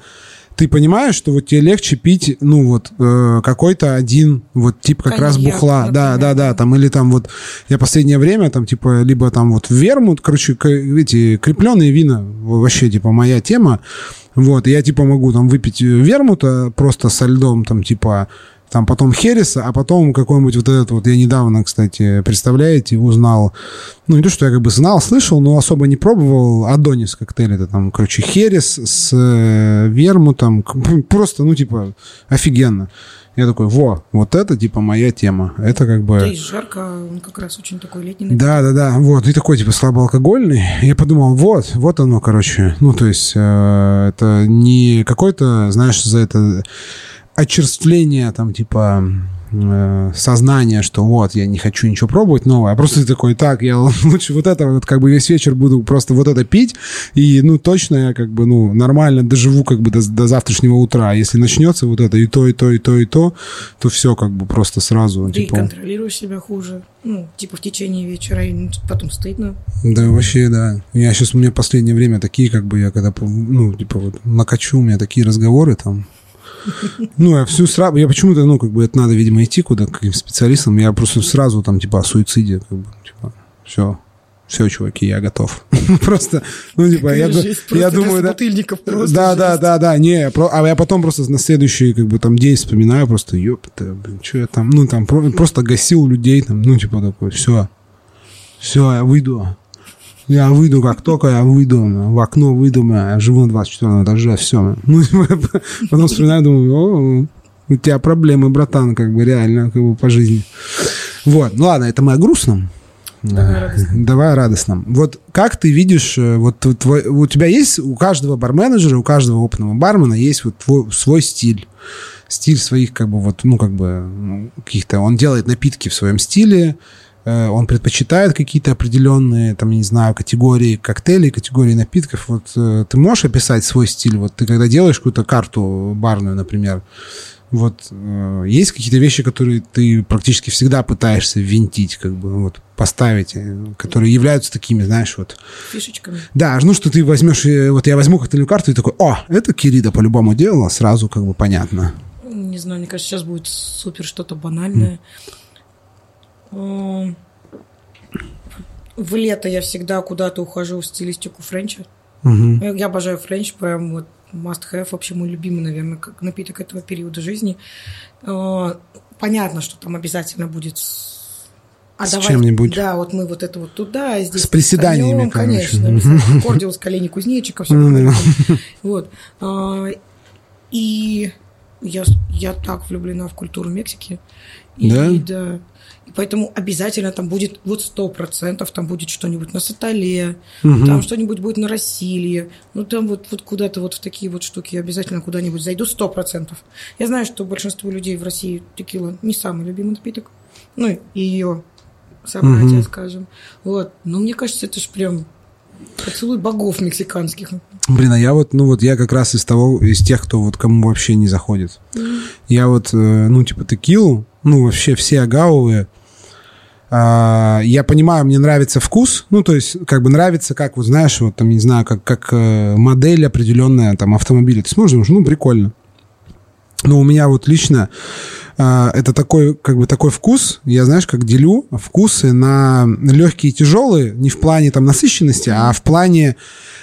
ты понимаешь, что вот тебе легче пить, ну вот э, какой-то один вот тип как Коньяк, раз бухла, например. да, да, да, там или там вот я последнее время там типа либо там вот вермут, короче, эти крепленные вина вообще типа моя тема, вот, я типа могу там выпить вермута просто со льдом там типа там потом Хереса, а потом какой-нибудь вот этот вот, я недавно, кстати, представляете, узнал, ну, не то, что я как бы знал, слышал, но особо не пробовал, Адонис коктейль, это там, короче, Херес с э, вермутом, просто, ну, типа, офигенно. Я такой, во, вот это, типа, моя тема. Это как бы... Да и жарко, он как раз очень такой летний. Да, да, да, вот, и такой, типа, слабоалкогольный. Я подумал, вот, вот оно, короче. Ну, то есть, э, это не какой-то, знаешь, за это очерствление, там, типа, э, сознание, что вот, я не хочу ничего пробовать новое, а просто ты такой, так, я лучше вот это вот, как бы весь вечер буду просто вот это пить, и, ну, точно я, как бы, ну, нормально доживу, как бы, до, до завтрашнего утра. А если начнется вот это и то, и то, и то, и то, то все, как бы, просто сразу, Ты типа... контролируешь себя хуже, ну, типа, в течение вечера, и потом стыдно. Да, вообще, да. Я сейчас, у меня последнее время такие, как бы, я когда, ну, типа, вот, накачу, у меня такие разговоры там, ну, я всю сразу, я почему-то, ну, как бы это надо, видимо, идти куда к каким специалистам. Я просто сразу там, типа, о суициде, как бы, типа, все, все, чуваки, я готов. просто, ну, типа, я, я думаю, да. Да, да, да, да, не, а я потом просто на следующий, как бы, там, день вспоминаю, просто, ёпта, что я там, ну, там, просто гасил людей, там, ну, типа, такой, все, все, я выйду, я выйду, как только я выйду, в окно выйду, я живу на 24 этаже, все. Ну, потом вспоминаю, думаю, о, у тебя проблемы, братан, как бы реально, как бы по жизни. Вот, ну ладно, это мы о грустном. Давай радостном. Давай радостном. Вот как ты видишь, э, вот твой, у тебя есть, у каждого барменеджера, у каждого опытного бармена есть вот твой, свой стиль. Стиль своих, как бы, вот, ну, как бы, ну, каких-то... Он делает напитки в своем стиле, он предпочитает какие-то определенные, там, не знаю, категории коктейлей, категории напитков. Вот э, ты можешь описать свой стиль? Вот ты когда делаешь какую-то карту барную, например, вот э, есть какие-то вещи, которые ты практически всегда пытаешься винтить, как бы, вот, поставить, которые являются такими, знаешь, вот... Фишечками. Да, ну, что ты возьмешь, вот я возьму коктейльную карту и такой, о, это Кирида по-любому делала, сразу как бы понятно. Не знаю, мне кажется, сейчас будет супер что-то банальное. Mm. В лето я всегда куда-то ухожу в стилистику френча. Угу. Я обожаю френч, прям вот must have, вообще мой любимый, наверное, как напиток этого периода жизни. А, понятно, что там обязательно будет а с давай, чем-нибудь. Да, вот мы вот это вот туда, а здесь. С приседаниями, конечно. Кордиус, колени кузнечиков, все. Ну вот. А, и я, я так влюблена в культуру Мексики. И, да? да. Поэтому обязательно там будет, вот сто процентов там будет что-нибудь на Сатале, угу. там что-нибудь будет на Рассилье. Ну, там вот, вот куда-то вот в такие вот штуки обязательно куда-нибудь зайду, сто процентов. Я знаю, что большинство людей в России текила не самый любимый напиток. Ну, и ее собратья, угу. скажем. Вот. Но мне кажется, это же прям Поцелуй богов мексиканских. Блин, а я вот, ну вот я как раз из того, из тех, кто вот кому вообще не заходит. Я вот, э, ну типа текилу, ну вообще все агавовые, я понимаю, мне нравится вкус, ну, то есть, как бы нравится, как, вот знаешь, вот там, не знаю, как, как э, модель определенная там автомобиля. Ты смотришь, ну, прикольно. Но у меня вот лично э, это такой, как бы такой вкус, я, знаешь, как делю вкусы на легкие и тяжелые, не в плане там насыщенности, а в плане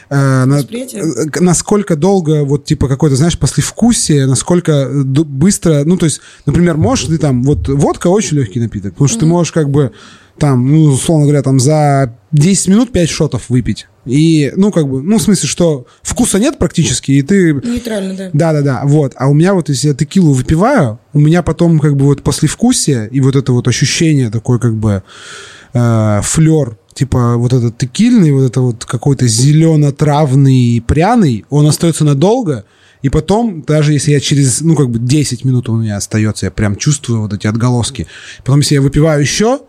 э, на, э, насколько долго, вот, типа, какой-то, знаешь, послевкусие, насколько быстро, ну, то есть, например, можешь ты там, вот, водка очень легкий напиток, потому что mm-hmm. ты можешь, как бы, там, ну, условно говоря, там, за 10 минут 5 шотов выпить. И, ну, как бы, ну, в смысле, что вкуса нет практически, и ты... Нейтрально, да. Да-да-да, вот. А у меня вот, если я текилу выпиваю, у меня потом, как бы, вот послевкусие и вот это вот ощущение такое, как бы, э, флер типа вот этот текильный, вот это вот какой-то зелено-травный, пряный, он остается надолго, и потом, даже если я через, ну, как бы 10 минут у меня остается, я прям чувствую вот эти отголоски. Потом, если я выпиваю еще,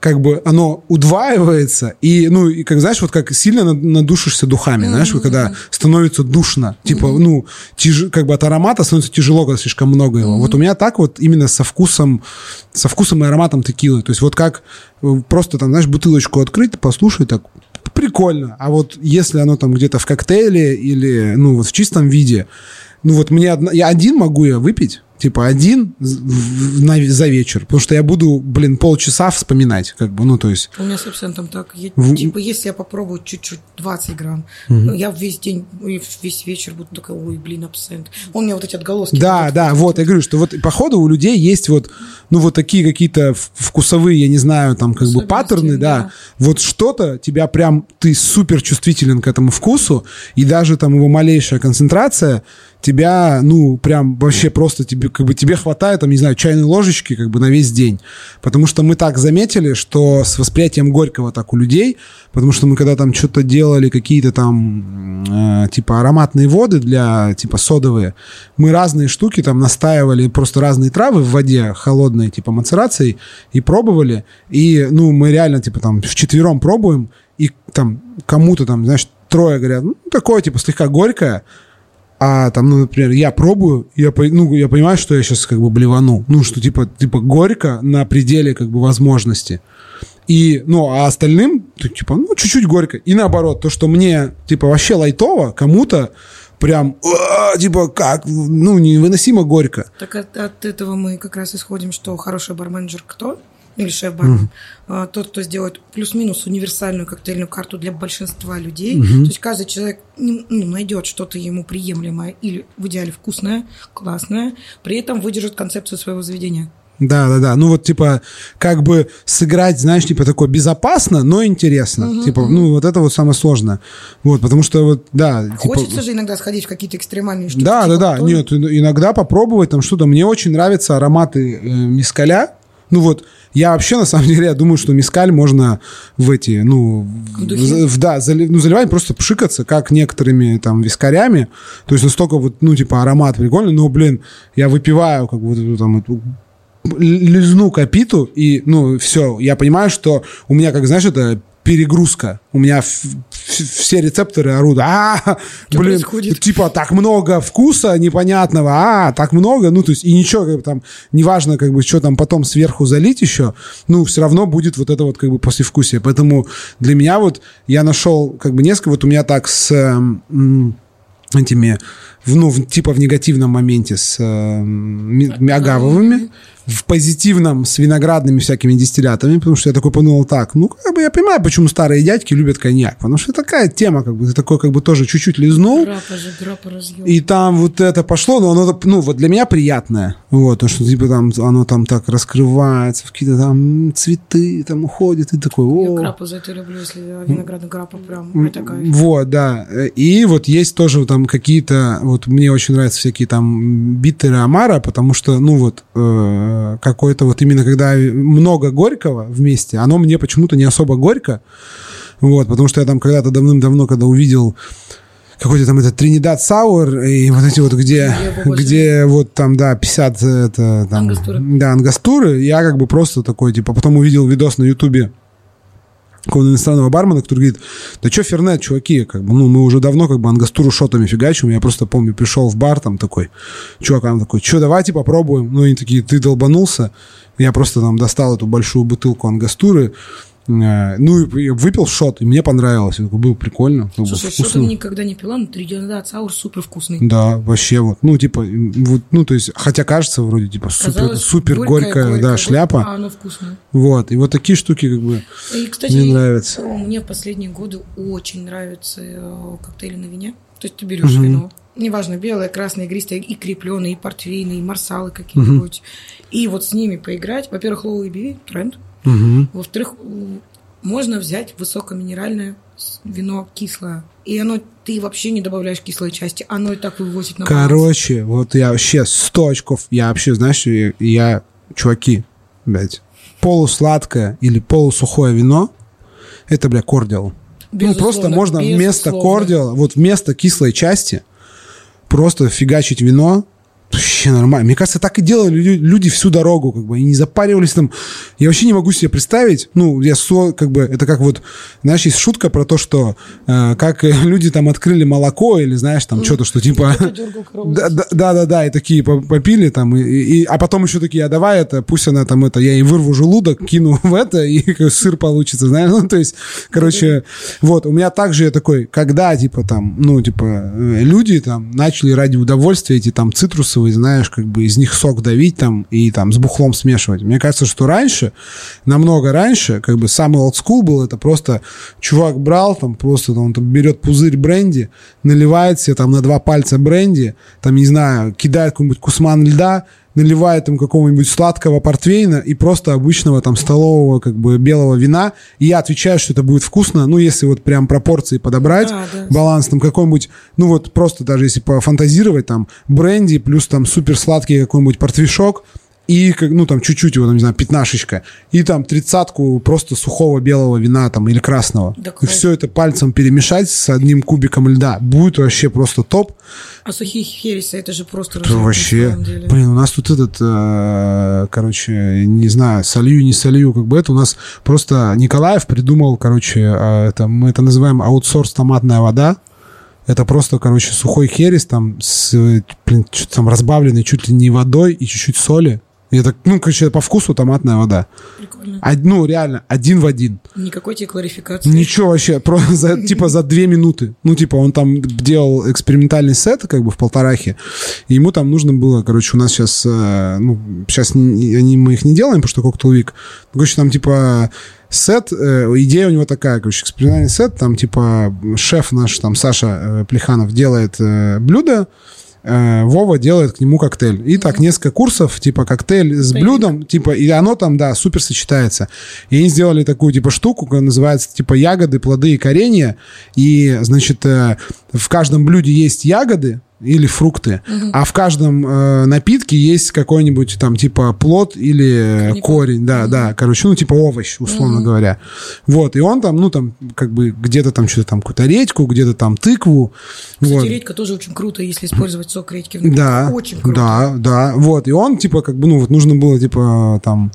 как бы оно удваивается, и, ну, и как, знаешь, вот как сильно надушишься духами, mm-hmm. знаешь, вот когда становится душно, типа, mm-hmm. ну, тяж, как бы от аромата становится тяжело, когда слишком много его. Mm-hmm. Вот у меня так вот именно со вкусом, со вкусом и ароматом текилы, то есть вот как э, просто там, знаешь, бутылочку открыть, послушать, так, прикольно, а вот если оно там где-то в коктейле или, ну, вот в чистом виде, ну, вот мне, одна, я один могу я выпить, типа один за вечер, потому что я буду, блин, полчаса вспоминать, как бы, ну, то есть... У меня с абсентом так, я, в... типа, если я попробую чуть-чуть 20 грамм, угу. я весь день, весь вечер буду такой, ой, блин, абсент. Он мне вот эти отголоски... Да, вот, да, вот, я говорю, что вот, походу, у людей есть вот, ну, вот такие какие-то вкусовые, я не знаю, там, как бы, паттерны, да, да. вот что-то тебя прям, ты супер чувствителен к этому вкусу, и даже там его малейшая концентрация тебя, ну, прям вообще просто тебе, как бы тебе хватает, там, не знаю, чайной ложечки как бы на весь день. Потому что мы так заметили, что с восприятием горького так у людей, потому что мы когда там что-то делали, какие-то там, э, типа, ароматные воды для, типа, содовые, мы разные штуки там настаивали, просто разные травы в воде холодной, типа, мацерацией, и пробовали, и, ну, мы реально, типа, там, вчетвером пробуем, и там кому-то там, знаешь, трое говорят, ну, такое, типа, слегка горькое, а там, ну, например, я пробую, я, ну, я понимаю, что я сейчас как бы блевану. Ну, что типа, типа горько на пределе как бы возможности. И, ну, а остальным, типа, ну, чуть-чуть горько. И наоборот, то, что мне, типа, вообще лайтово, кому-то прям, типа, как, ну, невыносимо горько. Так от, от этого мы как раз исходим, что хороший барменджер кто? Или шеф-бармен, mm-hmm. тот, кто сделает плюс-минус универсальную коктейльную карту для большинства людей. Mm-hmm. То есть каждый человек ну, найдет что-то ему приемлемое или в идеале вкусное, классное, при этом выдержит концепцию своего заведения. Да, да, да. Ну вот типа как бы сыграть, знаешь, типа такое безопасно, но интересно. Угу, типа, угу. ну вот это вот самое сложное. Вот, потому что вот, да. Типа Хочется типа... же иногда сходить в какие-то экстремальные штуки. Да, типа, да, да. Нет, иногда попробовать там что-то. Мне очень нравятся ароматы э, мискаля. Ну вот, я вообще, на самом деле, я думаю, что мискаль можно в эти, ну, в, в, да, зали, ну, заливать, просто пшикаться, как некоторыми там вискарями. То есть настолько вот, ну, типа, аромат прикольный, но, блин, я выпиваю как бы вот эту там эту лизну капиту, и, ну, все, я понимаю, что у меня, как, знаешь, это перегрузка. У меня все рецепторы орут. А, блин, происходит? типа так много вкуса непонятного, а, так много, ну, то есть, и ничего, как бы, там, неважно, как бы, что там потом сверху залить еще, ну, все равно будет вот это вот, как бы, послевкусие. Поэтому для меня вот, я нашел, как бы, несколько, вот у меня так с м, этими, ну, типа в негативном моменте с э, агавовыми, в позитивном с виноградными всякими дистиллятами, потому что я такой подумал, так, ну, как бы я понимаю, почему старые дядьки любят коньяк, потому что такая тема, как бы, ты такой, как бы, тоже чуть-чуть лизнул, же, и там вот это пошло, но оно, ну, вот для меня приятное, вот, то, что, типа, там, оно там так раскрывается, в какие-то там цветы там уходят, и такой, о. Я грапу за это люблю, если виноградная грапа прям, это кайф. Вот, да, и вот есть тоже там какие-то, вот мне очень нравятся всякие там битеры Амара, потому что, ну, вот, э, какой-то вот именно когда много горького вместе, оно мне почему-то не особо горько. Вот, потому что я там когда-то давным-давно, когда увидел какой-то там этот Тринидад Сауэр, и вот эти вот, где, где вот там, да, 50 это, там, ангастуры. да, ангастуры, я как бы просто такой, типа, потом увидел видос на Ютубе какого-то иностранного бармена, который говорит, да что Фернет, чуваки, как бы, ну, мы уже давно как бы ангастуру шотами фигачим, я просто помню, пришел в бар там такой, чувак, он такой, что, давайте попробуем, ну, они такие, ты долбанулся, я просто там достал эту большую бутылку ангостуры, ну, и выпил шот, и мне понравилось. Было прикольно. Слушай, шот я никогда не пила, но Trinidad Sour супер вкусный. Да, вообще вот. Ну, типа, вот, ну, то есть, хотя кажется вроде, типа, супер, супер горькая, горькая, горькая да, шляпа. А оно вкусное. Вот, и вот такие штуки, как бы, и, кстати, мне нравятся. Мне в последние годы очень нравятся э, коктейли на вине. То есть, ты берешь угу. вино, неважно, белое, красное, игристое, и крепленые, и портвейны, и марсалы какие-нибудь. Угу. И вот с ними поиграть. Во-первых, low ABV, тренд. Угу. Во-вторых, можно взять высокоминеральное вино кислое. И оно, ты вообще не добавляешь кислой части, оно и так вывозит на Короче, баланс. вот я вообще 100 очков, я вообще, знаешь, я, я чуваки, блядь, полусладкое или полусухое вино, это, бля, кордиал. ну, просто можно безусловно. вместо кордиала, вот вместо кислой части, просто фигачить вино, вообще нормально. Мне кажется, так и делали люди всю дорогу, как бы, и не запаривались там. Я вообще не могу себе представить, ну, я со, как бы, это как вот, знаешь, есть шутка про то, что э, как люди там открыли молоко или, знаешь, там, mm. что-то, что типа... Да, да, да, да, и такие попили там, и, и, а потом еще такие, а давай это, пусть она там, это, я ей вырву желудок, кину в это, и сыр получится, знаешь, ну, то есть, короче, вот, у меня также я такой, когда, типа, там, ну, типа, э, люди там начали ради удовольствия эти там цитрусы цитрусовые, знаешь, как бы из них сок давить там и там с бухлом смешивать. Мне кажется, что раньше, намного раньше, как бы самый school был, это просто чувак брал там просто, он там берет пузырь бренди, наливает себе там на два пальца бренди, там, не знаю, кидает какой-нибудь кусман льда, наливает им какого-нибудь сладкого портвейна и просто обычного там столового как бы белого вина. И я отвечаю, что это будет вкусно, ну, если вот прям пропорции подобрать, да, да. баланс там какой-нибудь, ну, вот просто даже если пофантазировать, там, бренди плюс там супер сладкий какой-нибудь портвишок, и, ну, там, чуть-чуть его, там, не знаю, пятнашечка, и там тридцатку просто сухого белого вина там или красного. Да, и все это пальцем перемешать с одним кубиком льда. Будет вообще просто топ. А сухие хересы, это же просто это вообще. Блин, у нас тут этот, э, короче, не знаю, солью, не солью, как бы это у нас просто Николаев придумал, короче, э, это, мы это называем аутсорс томатная вода. Это просто, короче, сухой херес там с, блин, там разбавленный чуть ли не водой и чуть-чуть соли. И это, ну, короче, по вкусу томатная вода. Прикольно. Од, ну, реально, один в один. Никакой тебе кларификации. Ничего вообще, просто за, типа за две минуты. Ну, типа, он там делал экспериментальный сет, как бы, в полторахе. И ему там нужно было, короче, у нас сейчас, э, ну, сейчас они, мы их не делаем, потому что Cocktail Week. Короче, там, типа, сет, э, идея у него такая, короче, экспериментальный сет, там, типа, шеф наш, там, Саша э, Плеханов делает блюдо, Э, Вова делает к нему коктейль. И так несколько курсов, типа коктейль с блюдом, типа, и оно там, да, супер сочетается. И они сделали такую, типа, штуку, которая называется, типа, ягоды, плоды и коренья. И, значит, э, в каждом блюде есть ягоды, или фрукты, угу. а в каждом э, напитке есть какой-нибудь там типа плод или Коньяк. корень, да, угу. да, короче, ну типа овощ, условно угу. говоря. Вот, и он там, ну там как бы где-то там что-то там какую-то редьку, где-то там тыкву. Кстати, вот. редька тоже очень круто, если использовать сок редьки. Да, очень круто. Да, да, вот, и он типа как бы, ну вот нужно было типа там,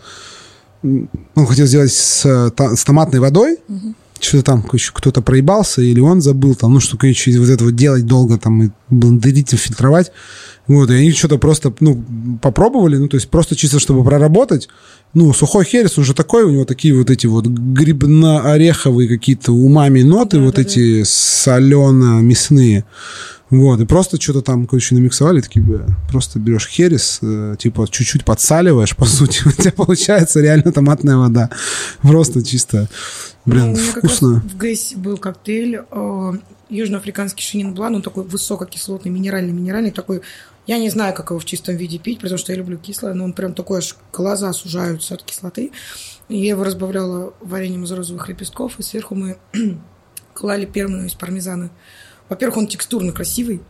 он хотел сделать с, с томатной водой, угу что-то там кто-то проебался, или он забыл, там, ну, что, короче, вот это вот делать долго, там, и блендерить, и фильтровать. Вот, и они что-то просто, ну, попробовали, ну, то есть просто чисто, чтобы проработать. Ну, сухой херес, он же такой, у него такие вот эти вот грибно-ореховые какие-то умами ноты, да, вот да, эти да. солено-мясные. Вот, и просто что-то там, короче, намиксовали, такие, бля, просто берешь херес, э, типа, чуть-чуть подсаливаешь, по сути, у тебя получается реально томатная вода. Просто чисто, блин, ну, вкусно. в Гейсе был коктейль э, южноафриканский шинин блан, он такой высококислотный, минеральный, минеральный, такой, я не знаю, как его в чистом виде пить, потому что я люблю кислое, но он прям такой, аж глаза сужаются от кислоты. И я его разбавляла вареньем из розовых лепестков, и сверху мы клали перману из пармезана. Во-первых, он текстурно красивый.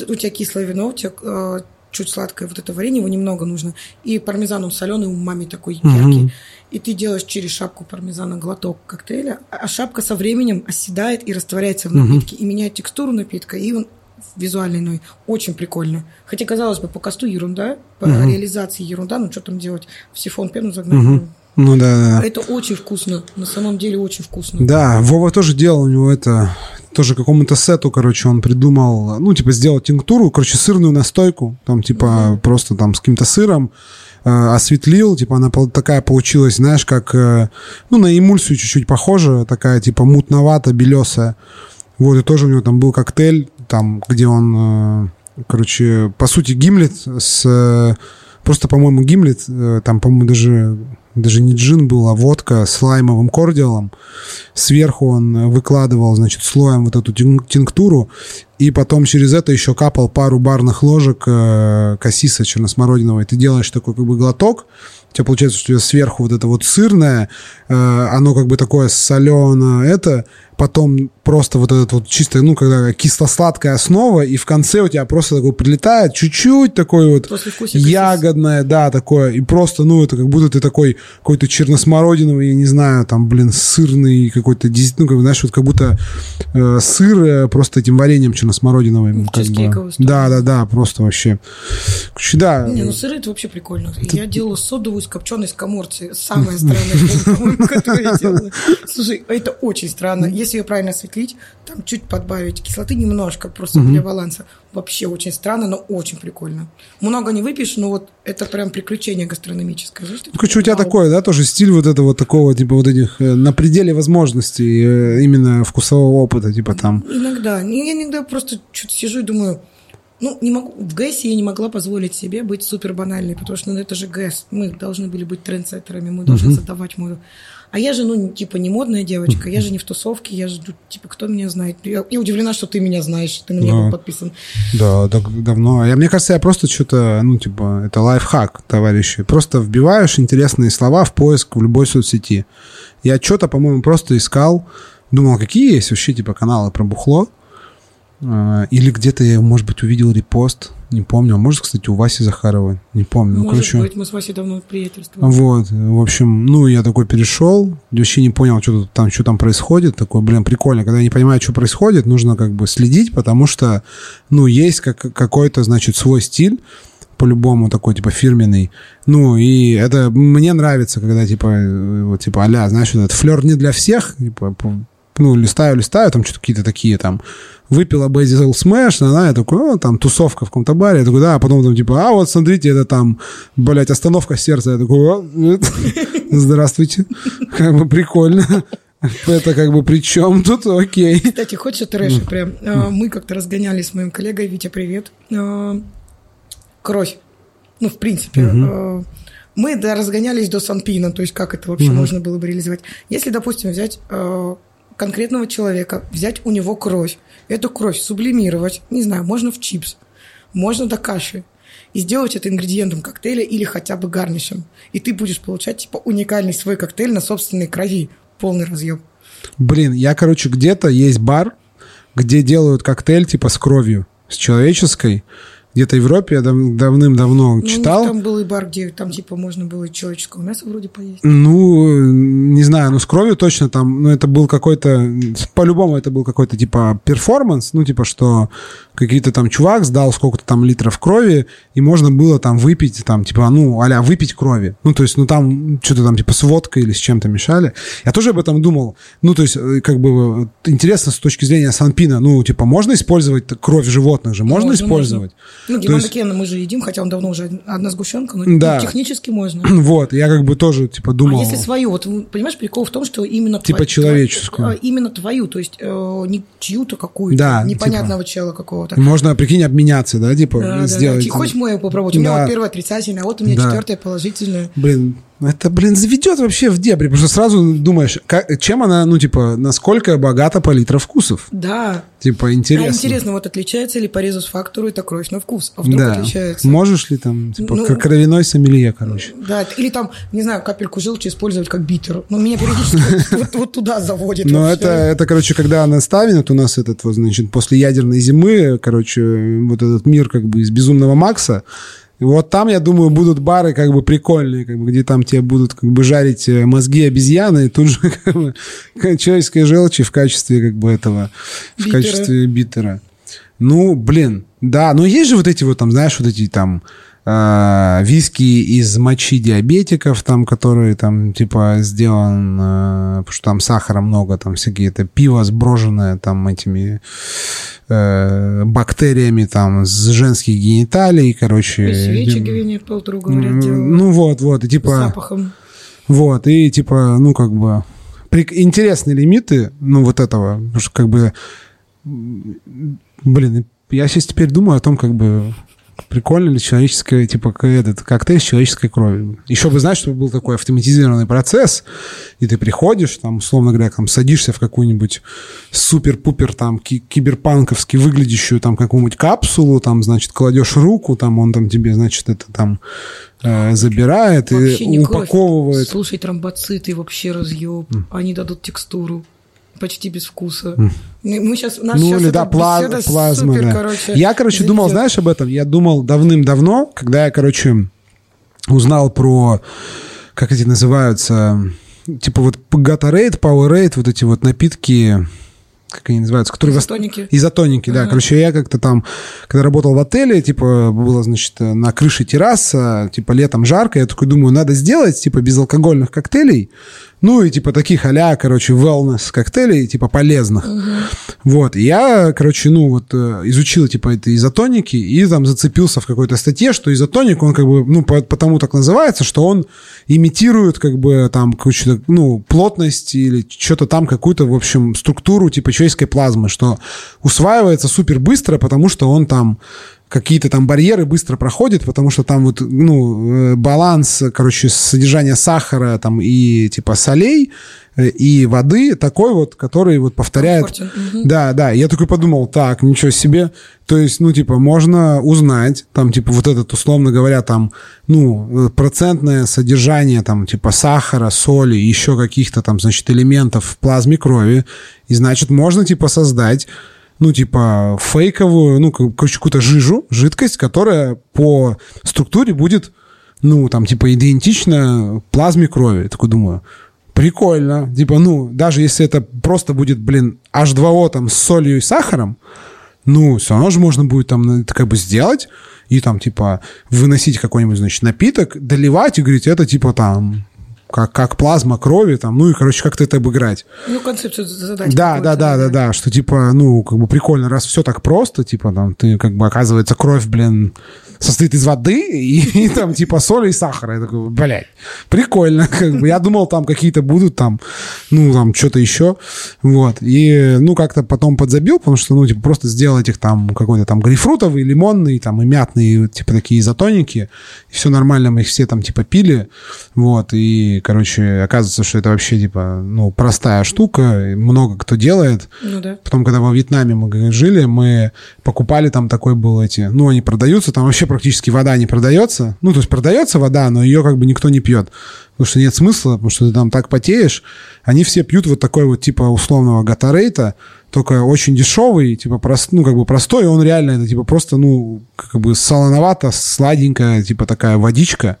У тебя кислое вино, у тебя э, чуть сладкое вот это варенье, его немного нужно. И пармезан, он соленый, у мами такой яркий. Угу. И ты делаешь через шапку пармезана глоток коктейля, а шапка со временем оседает и растворяется в напитке, угу. и меняет текстуру напитка, и он визуальный, ну, очень прикольно. Хотя, казалось бы, по косту ерунда, по угу. реализации ерунда, ну, что там делать? В сифон пену загнать, угу Ну да, да. Это очень вкусно. На самом деле очень вкусно. Да, Вова тоже делал у него это тоже какому-то сету, короче, он придумал, ну, типа, сделал тинктуру, короче, сырную настойку, там, типа, просто там с каким-то сыром, э, осветлил, типа, она такая получилась, знаешь, как, э, ну, на эмульсию чуть-чуть похожа, такая, типа, мутновато, белесая. Вот, и тоже у него там был коктейль, там, где он, э, короче, по сути, гимлет с... Просто, по-моему, гимлет, там, по-моему, даже, даже не джин был, а водка с лаймовым кордиалом. Сверху он выкладывал, значит, слоем вот эту тин- тинктуру, и потом через это еще капал пару барных ложек э, кассиса черносмородиновой. Ты делаешь такой как бы глоток, тебя получается, что у тебя сверху вот это вот сырное, э, оно как бы такое соленое, это, потом просто вот этот вот чисто, ну, когда кисло-сладкая основа, и в конце у тебя просто такой прилетает чуть-чуть такой вот ягодное, да, такое, и просто, ну, это как будто ты такой какой-то черносмородиновый, я не знаю, там, блин, сырный какой-то, ну, как, знаешь, вот как будто э, сыр просто этим вареньем черносмородиновым. как бы. Да, да, да, просто вообще. Да, Не, ну сыры это вообще прикольно. Я делала содовую с копченой скоморцей. Самое странное, по-моему, которое я делала. Слушай, это очень странно. Если ее правильно осветлить, там чуть подбавить кислоты немножко, просто для баланса. Вообще очень странно, но очень прикольно. Много не выпьешь, но вот это прям приключение гастрономическое. Знаешь, Ну, короче, у тебя такое, да, тоже стиль вот этого такого, типа, вот этих э, на пределе возможностей э, именно вкусового опыта, типа там. Иногда. Я иногда просто что-то сижу и думаю, ну, не могу, в ГЭСе я не могла позволить себе быть супер банальной, потому что ну, это же ГЭС. Мы должны были быть трендсеттерами, мы должны задавать мою... А я же, ну, типа, не модная девочка, я же не в тусовке, я же, ну, типа, кто меня знает? Я, я удивлена, что ты меня знаешь, ты на меня Да. был подписан. Да, так давно. Я, мне кажется, я просто что-то, ну, типа, это лайфхак, товарищи. Просто вбиваешь интересные слова в поиск в любой соцсети. Я что-то, по-моему, просто искал, думал, какие есть вообще, типа, каналы про бухло. Э, Или где-то я, может быть, увидел репост, не помню. А может, кстати, у Васи Захаровой, не помню. Ну, Может короче, быть, мы с Васей давно приятельствуем. вот, в общем, ну, я такой перешел, вообще не понял, что там, что там происходит, такой, блин, прикольно, когда я не понимаю, что происходит, нужно как бы следить, потому что, ну, есть как, какой-то, значит, свой стиль, по-любому такой, типа, фирменный. Ну, и это мне нравится, когда, типа, вот, типа, а знаешь, вот этот флер не для всех, типа, ну, листаю, листаю, там что-то какие-то такие, там, выпила Basil Smash, она, я такой, о, там, тусовка в каком-то баре, я такой, да, а потом там, типа, а, вот, смотрите, это там, блядь, остановка сердца, я такой, здравствуйте, как бы прикольно. Это как бы при чем тут? Окей. Кстати, хочешь трэша прям? А, Мы как-то разгонялись с моим коллегой, Витя, привет. А, Кровь. Ну, в принципе. а, Мы разгонялись до Санпина, то есть как это вообще можно было бы реализовать. Если, допустим, взять конкретного человека, взять у него кровь, эту кровь сублимировать, не знаю, можно в чипс, можно до каши, и сделать это ингредиентом коктейля или хотя бы гарнишем. И ты будешь получать, типа, уникальный свой коктейль на собственной крови. Полный разъем. Блин, я, короче, где-то есть бар, где делают коктейль типа с кровью, с человеческой. Где-то в Европе я дав- давным-давно Ну, читал. там был и бар, где там, типа, можно было и человеческого мяса вроде поесть. Ну, не знаю, ну с кровью точно там, ну это был какой-то, по-любому это был какой-то типа перформанс, ну типа что какие-то там чувак сдал сколько-то там литров крови, и можно было там выпить, там типа, ну, а выпить крови. Ну то есть, ну там что-то там типа с водкой или с чем-то мешали. Я тоже об этом думал. Ну то есть, э, как бы э, интересно с точки зрения Санпина, ну типа можно использовать кровь животных же, можно, Можно, использовать? Ну, То Диман есть- Кена мы же едим, хотя он давно уже одна сгущенка, но ну, Да. технически можно. Вот, я как бы тоже типа А думал. если свою, вот понимаешь, прикол в том, что именно Типа твою- человеческую. твою- а, именно твою, то есть э, не чью-то какую-то Да, непонятного чела какого-то. Можно, прикинь, обменяться, да, типа, Да, да, да. сделать. Ти- Хочешь мою попробовать? У меня Да. вот первое отрицательное, а вот у меня Да. четвертое положительное. Блин, это, блин, заведет вообще в дебри, потому что сразу думаешь, как- чем она, ну, типа, насколько богата палитра вкусов. Да. Типа, А интересно. интересно, вот отличается ли по резус-фактору это кровь на вкус? А вдруг Да. отличается? Можешь ли там, типа, Ну- как кровяной сомелье, короче. Да, или там, не знаю, капельку желчи использовать как битер. Но меня периодически вот- вот туда заводит. Но вообще. это, это, короче, когда она ставит, у нас этот, вот, значит, после ядерной зимы, короче, вот этот мир как бы из безумного Макса, и вот там, я думаю, будут бары как бы прикольные, как бы, где там тебе будут как бы жарить э, мозги обезьяны, и тут же как бы, человеческой желчи в качестве как бы этого, в Битера. качестве битера. Ну, блин, да, но есть же вот эти вот там, знаешь, вот эти там э, виски из мочи диабетиков, там, который там, типа, сделан, э, потому что там сахара много, там всякие, это пиво сброженное там этими э, бактериями там с женских гениталий, короче. И свечи Гвинет Пэлтроу, говорят. Ну вот, вот, и типа... запахом. Вот, и типа, ну, как бы, интересные лимиты, ну, вот этого, потому что, как бы, блин, я сейчас теперь думаю о том, как бы, прикольно ли человеческое, типа, этот коктейль с человеческой кровью. Еще бы, знаешь, чтобы был такой автоматизированный процесс, и ты приходишь, там, условно говоря, там, садишься в какую-нибудь супер-пупер, там, ки- киберпанковски выглядящую, там, какую-нибудь капсулу, там, значит, кладешь руку, там, он там тебе, значит, это там э, забирает Вообще и не кровь. упаковывает. Слушай, тромбоциты вообще разъеб. Они дадут текстуру. Почти без вкуса. Мы мы сейчас, у нас Ну сейчас или да, пла- плазма, супер, да. короче, я, короче, думал, залетела. знаешь, об этом? Я думал давным-давно, когда я, короче, узнал про, как эти называются, типа вот Gatorade, Powerade, вот эти вот напитки, как они называются, которые... Изотоники. Изотоники, да. Ага. Короче, я как-то там, когда работал в отеле, типа, было, значит, на крыше терраса, типа, летом жарко, я такой думаю, надо сделать, типа, безалкогольных коктейлей, ну, и, типа, таких а короче, wellness коктейлей, типа, полезных. Вот, и я, короче, ну, вот, э, изучил, типа, это изотоники, и там зацепился в какой-то статье, что изотоник, он, как бы, ну, по- потому так называется, что он имитирует, как бы, там, какую-то, ну, плотность или что-то там, какую-то, в общем, структуру, типа, человеческой плазмы, что усваивается супер быстро, потому что он там какие-то там барьеры быстро проходит, потому что там вот, ну, э, баланс, короче, содержания сахара там и типа солей э, и воды такой вот, который вот повторяет... Мгм. Да, да, я такой подумал, так, ничего себе, то есть, ну, типа, можно узнать, там, типа, вот этот, условно говоря, там, ну, э, процентное содержание, там, типа, сахара, соли, еще каких-то там, значит, элементов в плазме крови, и, значит, можно, типа, создать ну, типа, фейковую, ну, короче, какую-то жижу, жидкость, которая по структуре будет, ну, там, типа, идентична плазме крови. Я такой думаю, прикольно. Типа, ну, даже если это просто будет, блин, H2O там с солью и сахаром, ну, все равно же можно будет там это как бы сделать и там, типа, выносить какой-нибудь, значит, напиток, доливать и говорить, это, типа, там, как, как плазма крови, там, ну и, короче, как-то это обыграть. Ну, концепцию задать. Да, да, да, да, да, что типа, ну, как бы прикольно, раз все так просто, типа, там, ты, как бы, оказывается, кровь, блин, состоит из воды и, и там, типа, соли и сахара. Я такой, блядь, прикольно, как бы. Я думал, там какие-то будут там, ну, там, что-то еще, вот. И, ну, как-то потом подзабил, потому что, ну, типа, просто сделал этих там какой-то там грейпфрутовый, лимонный, там, и мятный, типа, такие изотоники, и все нормально, мы их все там, типа, пили, вот, и, короче, оказывается, что это вообще, типа, ну, простая штука, и много кто делает, Ну да. Потом, когда во Вьетнаме мы жили, мы покупали там такой был эти, ну, они продаются, там вообще практически вода не продается. Ну, то есть продается вода, но ее как бы никто не пьет. Потому что нет смысла, потому что ты там так потеешь. Они все пьют вот такой вот типа условного гатарейта, только очень дешевый, типа прост, ну, как бы простой, и он реально это типа просто, ну, как бы солоновато, сладенькая, типа такая водичка.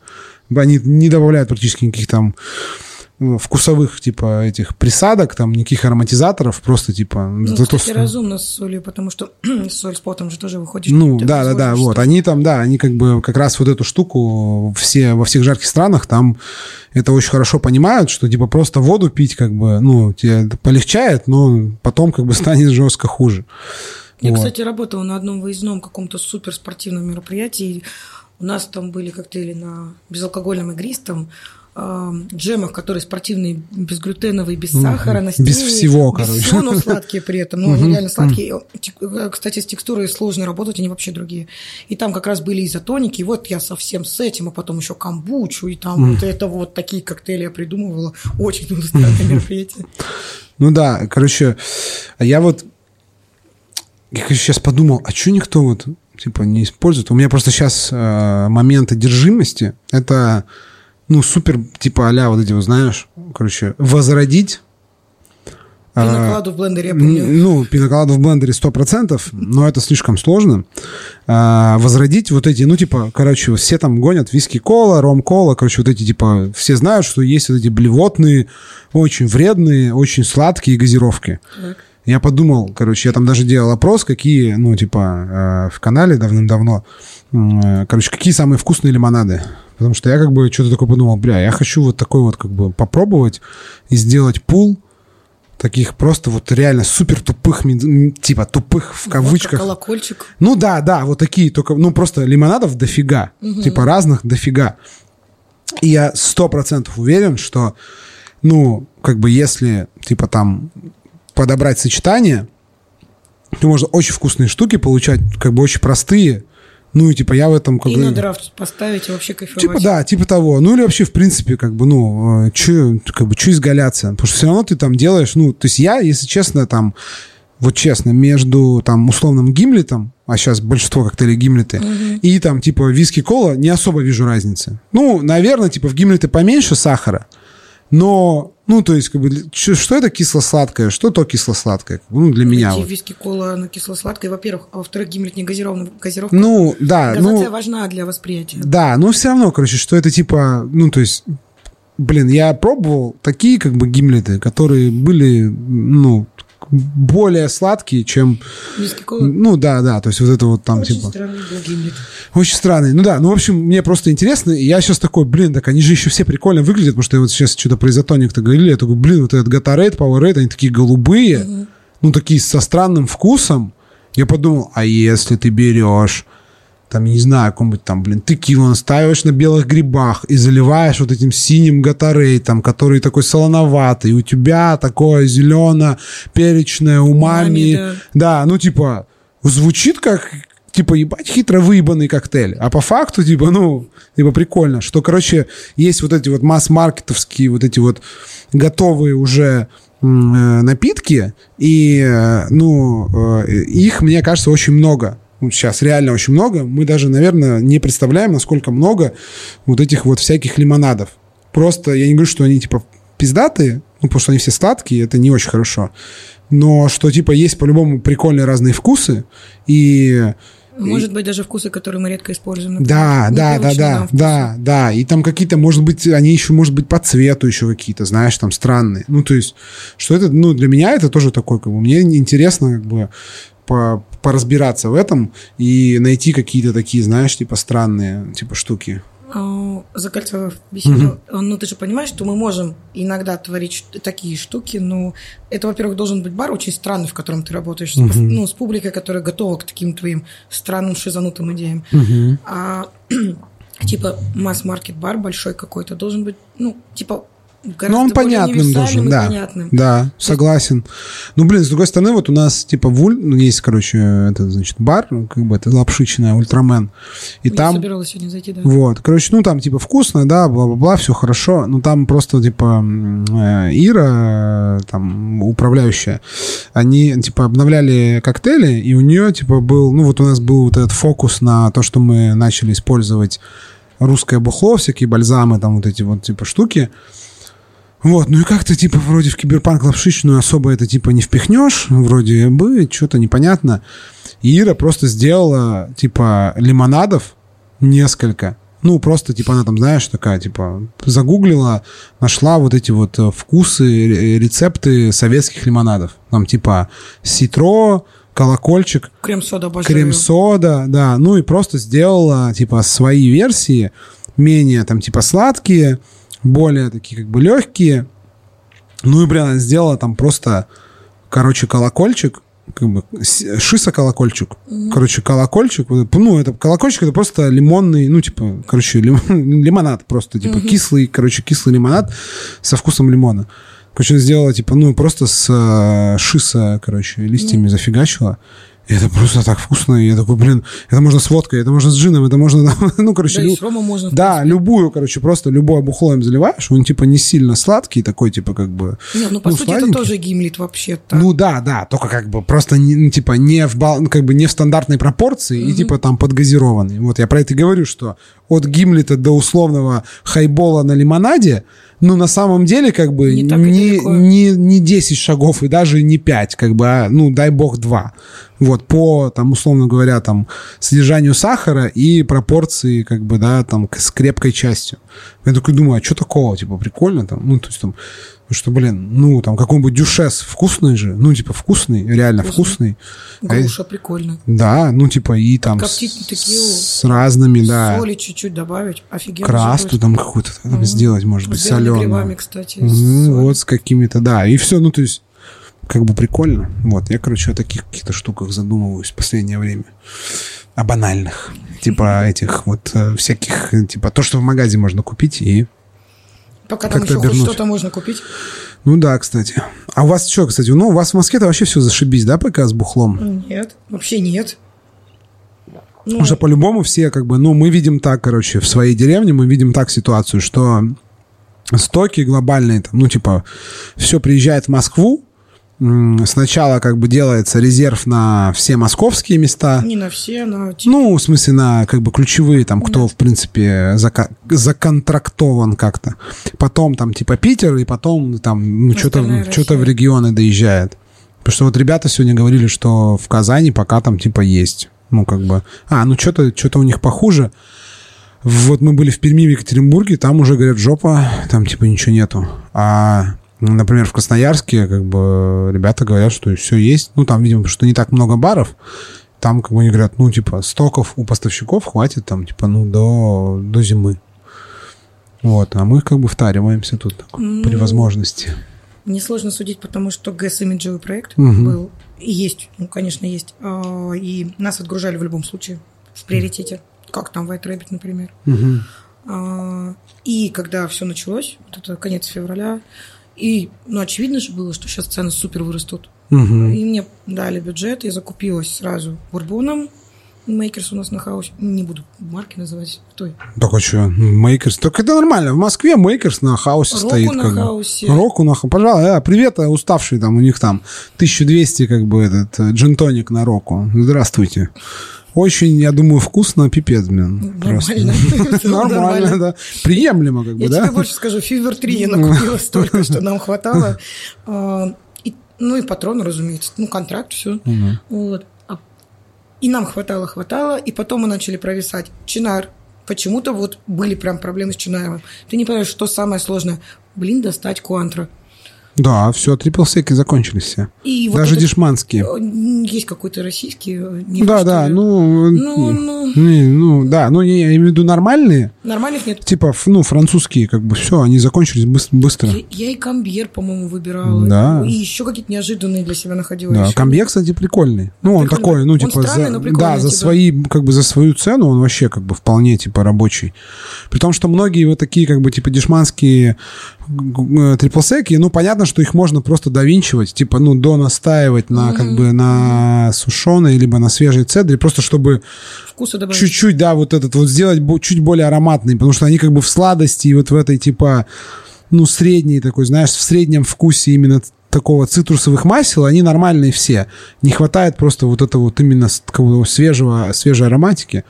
Они не добавляют практически никаких там э, вкусовых, типа, этих присадок, там, никаких ароматизаторов, просто, типа... Ну, зато кстати, с- разумно с солью, потому что соль с потом же тоже выходит. Ну, Ты да, да, да, разложишь, вот. Они там, да, они как бы как раз вот эту штуку все, во всех жарких странах там это очень хорошо понимают, что типа просто воду пить как бы, ну, тебе полегчает, но потом как бы станет жестко хуже. Я, Вот. кстати, работала на одном выездном каком-то суперспортивном мероприятии. У нас там были коктейли на безалкогольном игристом, э, джемах, которые спортивные, безглютеновые, без сахара, на Без стевии, всего, без короче. всего, но сладкие при этом. Ну, они реально сладкие. Э, Кстати, с текстурой сложно работать, они вообще другие. И там как раз были изотоники, и вот я совсем с этим, а потом еще камбучу, и там вот это вот такие коктейли я придумывала. Очень было странное мероприятие. Ну да, короче, а я вот я сейчас подумал, а что никто вот типа не использует? У меня просто сейчас момент одержимости. Это ну супер типа аля вот эти вот знаешь, короче, возродить а, Пинокладу в блендере, я помню. Ну, пиноколаду в блендере 100%, но это слишком сложно. А, возродить вот эти, ну, типа, короче, все там гонят виски-кола, ром-кола, короче, вот эти, типа, все знают, что есть вот эти блевотные, очень вредные, очень сладкие газировки. Так. Я подумал, короче, я там даже делал опрос, какие, ну, типа, э, в канале давным-давно, э, короче, какие самые вкусные лимонады. Потому что я как бы что-то такое подумал, бля, я хочу вот такой вот как бы попробовать и сделать пул таких просто вот реально супер тупых, типа тупых в кавычках. Вот колокольчик. Ну да, да, вот такие только, ну просто лимонадов дофига, угу. типа разных дофига. И я сто процентов уверен, что, ну, как бы если, типа там подобрать сочетание, то можно очень вкусные штуки получать, как бы очень простые, ну, и типа я в этом как и бы... на драфт поставить и вообще кайфовать. Типа да, типа того. Ну или вообще, в принципе, как бы, ну, че, как бы, че изгаляться? Потому что все равно ты там делаешь, ну, то есть я, если честно, там, вот честно, между там условным гимлетом, а сейчас большинство коктейлей гимлеты, угу. и там типа виски-кола, не особо вижу разницы. Ну, наверное, типа в гимлеты поменьше сахара, но ну, то есть, как бы, что это кисло-сладкое, что то кисло-сладкое? Ну, для меня. Вот. виски, кола, она кисло-сладкая, во-первых, а во-вторых, гимлет не газированный, газировка. Ну, да. Газация ну, важна для восприятия. Да, но все равно, короче, что это типа, ну, то есть, блин, я пробовал такие, как бы, гимлеты, которые были, ну, более сладкие, чем... Ну, да, да, то есть вот это вот там, Очень типа... странный был гимлет. Очень странный. Ну да, ну, в общем, мне просто интересно, и я сейчас такой, блин, так они же еще все прикольно выглядят, потому что я вот сейчас что-то про изотоник-то говорили, я такой, блин, вот этот Gatorade, Powerade, они такие голубые, угу. ну, такие со странным вкусом. Я подумал, а если ты берешь там, не знаю, какой-нибудь там, блин, текилу наставишь на белых грибах и заливаешь вот этим синим гатарей, который такой солоноватый, у тебя такое зелено-перечное умами. Да. да, ну, типа, звучит как, типа, ебать, хитро выебанный коктейль. А по факту, типа, ну, типа, прикольно, что, короче, есть вот эти вот масс-маркетовские, вот эти вот готовые уже э, напитки, и, э, ну, э, их, мне кажется, очень много сейчас реально очень много. Мы даже, наверное, не представляем, насколько много вот этих вот всяких лимонадов. Просто я не говорю, что они типа пиздатые, ну, потому что они все сладкие, это не очень хорошо. Но что типа есть по-любому прикольные разные вкусы, и может быть, даже вкусы, которые мы редко используем. Например, да, да, да, да, да, да. И там какие-то, может быть, они еще, может быть, по цвету еще какие-то, знаешь, там странные. Ну, то есть, что это, ну, для меня это тоже такой, как бы, мне интересно, как бы, по, поразбираться в этом и найти какие-то такие, знаешь, типа странные типа штуки. А, закольцовав беседу, угу. ну ты же понимаешь, что мы можем иногда творить такие штуки, но это, во-первых, должен быть бар очень странный, в котором ты работаешь, угу. с, ну, с публикой, которая готова к таким твоим странным шизанутым идеям. Угу. А типа масс-маркет бар большой какой-то должен быть, ну, типа ну, он понятным должен, да. Понятным. Да, согласен. Ну, блин, с другой стороны, вот у нас, типа, в Уль... ну, есть, короче, это, значит, бар, как бы, это лапшичная, ультрамен. И Я там... собиралась сегодня зайти, да. Вот, короче, ну, там, типа, вкусно, да, бла-бла-бла, все хорошо, но там просто, типа, э, Ира, там, управляющая, они, типа, обновляли коктейли, и у нее, типа, был, ну, вот у нас был вот этот фокус на то, что мы начали использовать русское бухло, всякие бальзамы, там, вот эти вот, типа, штуки, вот, ну и как-то, типа, вроде в киберпанк лапшичную особо это, типа, не впихнешь, вроде бы, что-то непонятно. И Ира просто сделала, типа, лимонадов несколько. Ну, просто, типа, она там, знаешь, такая, типа, загуглила, нашла вот эти вот э, вкусы, рецепты советских лимонадов. Там, типа, ситро, колокольчик. Крем-сода обожаю. Крем-сода, да. Ну и просто сделала, типа, свои версии, менее, там, типа, сладкие, более такие как бы легкие. Ну и, блин, она сделала там просто, короче, колокольчик, как бы шиса колокольчик. Mm-hmm. Короче, колокольчик. Ну, это колокольчик это просто лимонный, ну, типа, короче, лим, лимонад просто, типа, mm-hmm. кислый, короче, кислый лимонад со вкусом лимона. Короче, сделала, типа, ну, просто с э, шиса, короче, листьями mm-hmm. зафигачила. И это просто так вкусно. И я такой, блин, это можно с водкой, это можно с джином, это можно, ну, короче... Да, лю... и с ромом можно. Да, любую, короче, просто любое бухло им заливаешь, он, типа, не сильно сладкий, такой, типа, как бы... Не, ну, по ну, сути, сладенький. это тоже гимлит вообще-то. Ну, да, да, только, как бы, просто, не, ну, типа, не в, бал... Ну, как бы, не в стандартной пропорции угу. и, типа, там, подгазированный. Вот, я про это и говорю, что от гимлита до условного хайбола на лимонаде ну, на самом деле, как бы, не, не, не, не 10 шагов и даже не 5, как бы, а, ну, дай бог, 2 вот, по, там, условно говоря, там, содержанию сахара и пропорции, как бы, да, там, с крепкой частью. Я такой думаю, а что такого, типа, прикольно там, ну, то есть там, что, блин, ну, там, какой-нибудь дюшес вкусный же, ну, типа, вкусный, реально вкусный. вкусный. Груша а, прикольно. Да, ну, типа, и там с, с разными, да. Соли чуть-чуть добавить, офигенно. Красту там какую-то mm-hmm. сделать, может быть, соленую. грибами, кстати. Mm-hmm, вот с какими-то, да, и все, ну, то есть, как бы прикольно. Вот, я, короче, о таких каких-то штуках задумываюсь в последнее время. О банальных. Типа этих вот э, всяких, типа то, что в магазе можно купить и Пока там еще хоть что-то можно купить. Ну да, кстати. А у вас что, кстати? Ну, у вас в Москве-то вообще все зашибись, да, пока с бухлом? Нет, вообще нет. Ну, Потому что по-любому все как бы, ну, мы видим так, короче, в своей деревне мы видим так ситуацию, что стоки глобальные, там, ну, типа, все приезжает в Москву, сначала как бы делается резерв на все московские места. Не на все, но... Ну, в смысле, на как бы ключевые, там, кто, да. в принципе, зака- законтрактован как-то. Потом там типа Питер, и потом там ну, что-то, что-то в регионы доезжает. Потому что вот ребята сегодня говорили, что в Казани пока там типа есть. Ну, как бы... А, ну что-то, что-то у них похуже. Вот мы были в Перми, в Екатеринбурге, там уже, говорят, жопа, там типа ничего нету. А например, в Красноярске, как бы, ребята говорят, что все есть. Ну, там, видимо, что не так много баров. Там, как бы, они говорят, ну, типа, стоков у поставщиков хватит, там, типа, ну, до, до зимы. Вот, а мы, как бы, втариваемся тут так, ну, при возможности. Несложно судить, потому что ГЭС имиджевый проект угу. был. И есть, ну, конечно, есть. А, и нас отгружали в любом случае в приоритете. Как там White Rabbit, например. Угу. И когда все началось, вот это конец февраля, и, ну, очевидно же было, что сейчас цены супер вырастут. Угу. И мне дали бюджет, я закупилась сразу бурбоном. Maker's у нас на хаусе. Не буду марки называть. Той. Так а что? Maker's. Так это нормально. В Москве Maker's на хаусе Roku стоит. на как хаусе. Roku на хаусе. Пожалуйста. А, привет, уставший там. У них там 1200 как бы этот э, джинтоник на Року. Здравствуйте. Очень, я думаю, вкусно, пипец, блин. Нормально. Нормально, да. Приемлемо, как бы, да? Я тебе больше скажу, Фивер 3 я накупила столько, что нам хватало. А, ну и патроны, разумеется. Ну, контракт, все. Вот. А, и нам хватало, хватало. И потом мы начали провисать. Чинар. Почему-то вот были прям проблемы с Чинаевым. Ты не понимаешь, что самое сложное? Блин, достать Куантра. Да, все, трипл-секи закончились все. И Даже вот дешманские. Э, есть какой-то российский. Э, не да, да, ну, ну, ну, не, ну, да, ну, я имею в виду нормальные. Нормальных нет. Типа, ну, французские, как бы, все, они закончились быстро. Я, я и камбьер, по-моему, выбирала. Да. И еще какие-то неожиданные для себя находила. Да, камбьер, кстати, прикольный. Ну, он такой, ну, типа, странный, за, да, за типа. свои, как бы, за свою цену он вообще, как бы, вполне, типа, рабочий. При том, что многие вот такие, как бы, типа, дешманские триплсеки, ну, понятно, что их можно просто довинчивать, типа, ну, до настаивать на, mm-hmm. как бы, на сушеной, либо на свежей цедре, просто чтобы чуть-чуть, да, вот этот вот сделать чуть более ароматный, потому что они как бы в сладости и вот в этой, типа, ну, средней такой, знаешь, в среднем вкусе именно такого цитрусовых масел, они нормальные все. Не хватает просто вот этого вот именно такого свежего, свежей ароматики.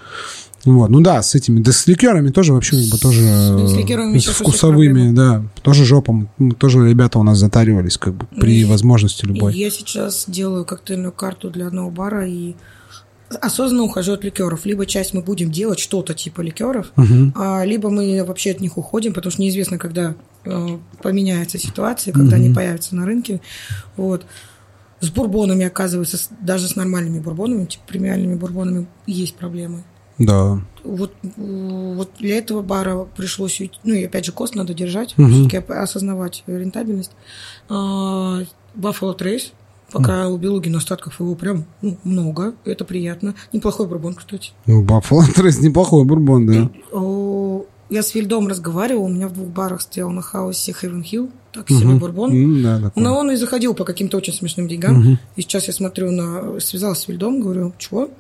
Вот. Ну да, с этими, да с ликерами тоже вообще как бы тоже с, с вкусовыми, да, тоже жопом, тоже ребята у нас затаривались как бы при и, возможности любой. Я сейчас делаю коктейльную карту для одного бара и осознанно ухожу от ликеров. Либо часть мы будем делать что-то типа ликеров, угу. а, либо мы вообще от них уходим, потому что неизвестно, когда э, поменяется ситуация, когда угу. они появятся на рынке. Вот. С бурбонами, оказывается, даже с нормальными бурбонами, типа премиальными бурбонами, есть проблемы. Да. Вот, вот для этого бара пришлось, ну и опять же кост надо держать, угу. все-таки осознавать рентабельность. Buffalo Trace, пока у Белугина остатков его прям ну, много, это приятно. Неплохой бурбон, кстати. Buffalo Trace неплохой бурбон, да. Я с Вильдом разговаривал, у меня в двух барах стоял на хаосе Heaven Hill, так себе угу. бурбон. Mm, да, Но он и заходил по каким-то очень смешным деньгам. Угу. И сейчас я смотрю на... Связалась с Вильдом, говорю, чего?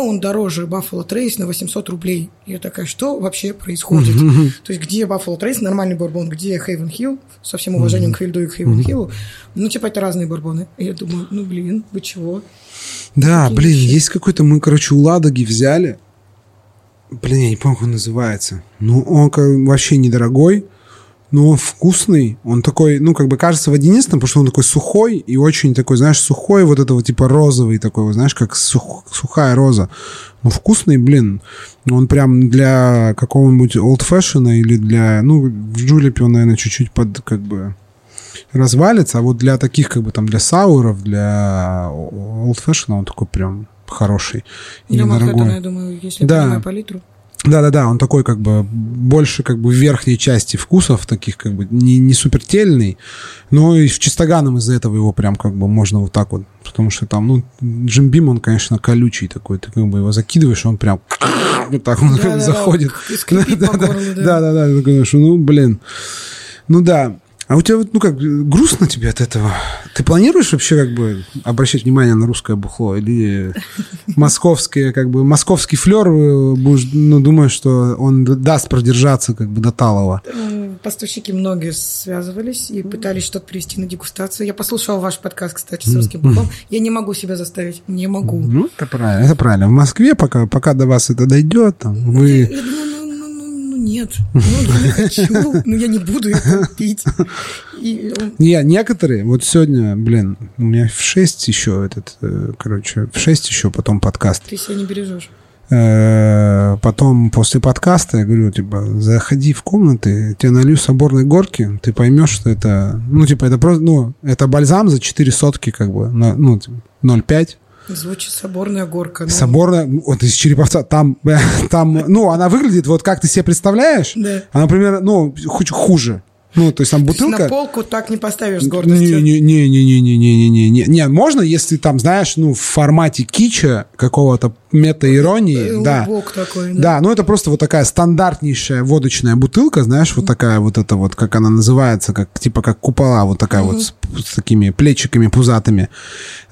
А он дороже Buffalo Trace на 800 рублей. Я такая, что вообще происходит? То есть где Buffalo Trace, нормальный бурбон, где Haven Hill, со всем уважением к Вильду и к Haven Hill. Ну, типа, это разные бурбоны. И я думаю, ну, блин, вы чего? Да, Такие блин, вещи. есть какой-то, мы, короче, у Ладоги взяли. Блин, я не помню, как он называется. Ну, он вообще недорогой но он вкусный, он такой, ну, как бы кажется водянистым, потому что он такой сухой и очень такой, знаешь, сухой, вот это вот типа розовый такой, знаешь, как сух, сухая роза. Ну, вкусный, блин. Он прям для какого-нибудь old fashion или для, ну, в джулепе он, наверное, чуть-чуть под, как бы, развалится, а вот для таких, как бы там, для сауров, для old fashion он такой прям хороший и Манхэттена, недорогой. я думаю, если Да. понимаю палитру. Да-да-да, он такой как бы больше как бы в верхней части вкусов, таких как бы не, не супертельный, но и в чистоганом из-за этого его прям как бы можно вот так вот, потому что там, ну, Джим Бим, он, конечно, колючий такой, ты как бы его закидываешь, он прям вот так он как бы Да-да-да, заходит. Да-да-да, да. Думаешь, ну, блин, ну да. А у тебя вот, ну как, грустно тебе от этого? Ты планируешь вообще как бы обращать внимание на русское бухло? Или московские, как бы, московский флер э, будешь, ну, думаешь, что он даст продержаться как бы до талого? М, Поставщики многие связывались и пытались что-то привести на дегустацию. Я послушала ваш подкаст, кстати, с русским бухлом. Я не могу себя заставить. Не могу. Ну, это правильно, это правильно. В Москве, пока, пока до вас это дойдет, там, Я вы... думаю, ну, ну, ну, ну, нет. Ну, я не хочу. Ну, я не буду это пить. И Не, некоторые, вот сегодня, блин, у меня в 6 еще этот, э, короче, в 6 еще потом подкаст. ты себя не бережешь. Э, потом после подкаста я говорю, типа, заходи в комнаты, тебе налью соборной горки, ты поймешь, что это, ну, типа, это просто, ну, это бальзам за 4 сотки, как бы, ну, типа, 0,5. Звучит соборная горка. ну, Соборная, вот из Череповца, там, там, ну, она выглядит вот как ты себе представляешь, Да. она, например, ну, хоть хуже. Ну, то есть там то есть бутылка... На полку так не поставишь с гордостью. Не-не-не-не-не-не-не-не. Не, можно, если там, знаешь, ну, в формате кича, какого-то мета-иронии, Э, да. Такой, да. Да, ну это просто вот такая стандартнейшая водочная бутылка, знаешь, вот такая вот эта вот, как она называется, как типа как купола, вот такая вот с, с такими плечиками пузатыми.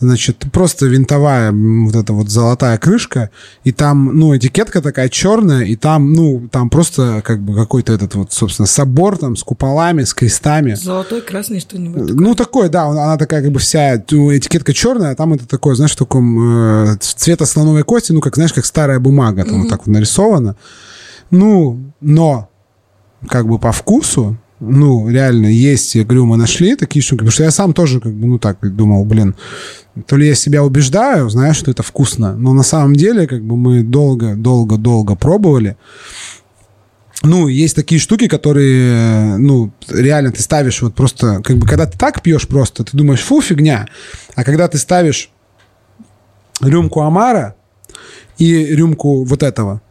Значит, просто винтовая вот эта вот золотая крышка, и там, ну, этикетка такая черная, и там, ну, там просто как бы какой-то этот вот, собственно, собор там с куполами, с крестами. Золотой, красный что-нибудь. Ну, такой, да, он- она такая как бы вся, ну, этикетка черная, а там это такое, знаешь, в таком э, цвета слоновой кости, ну, как, знаешь, как старая бумага, там вот так вот нарисовано. Ну, но как бы по вкусу, ну, реально есть, я говорю, мы нашли такие штуки, потому что я сам тоже как бы, ну, так думал, блин, то ли я себя убеждаю, знаешь, что это вкусно, но на самом деле, как бы мы долго, долго, долго пробовали, ну, есть такие штуки, которые, ну, реально ты ставишь вот просто, как бы, когда ты так пьешь просто, ты думаешь, фу, фигня. А когда ты ставишь рюмку Амара и рюмку вот этого,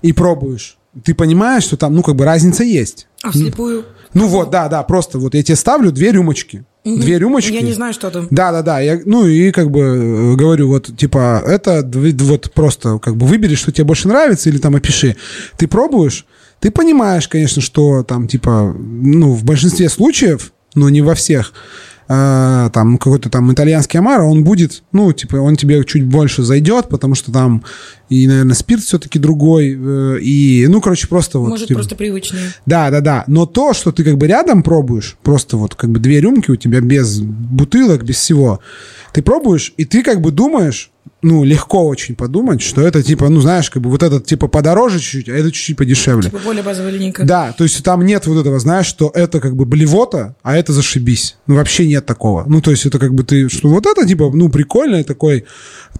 и пробуешь, ты понимаешь, что там, ну, как бы разница есть. А вслепую? Ну вот, да, да, просто вот я тебе ставлю две рюмочки. Две рюмочки. Я не знаю, что там. Да, да, да. Я, ну и как бы э, говорю, вот типа это вот просто как бы выбери, что тебе больше нравится, или там опиши. Ты пробуешь, ты понимаешь, конечно, что там типа, ну в большинстве случаев, но не во всех, э, там какой-то там итальянский амаро, он будет, ну типа он тебе чуть больше зайдет, потому что там и, наверное, спирт все-таки другой, э, и ну короче просто вот. Может, типа, просто привычнее. да, да, да. Но то, что ты как бы рядом пробуешь, просто вот как бы две рюмки у тебя без бутылок, без всего, ты пробуешь, и ты как бы думаешь, ну, легко очень подумать, что это типа, ну, знаешь, как бы вот этот типа подороже чуть-чуть, а это чуть-чуть подешевле. Типа более базовая линейка. Да, то есть там нет вот этого, знаешь, что это как бы блевота, а это зашибись. Ну, вообще нет такого. Ну, то есть это как бы ты, что вот это типа, ну, прикольный такой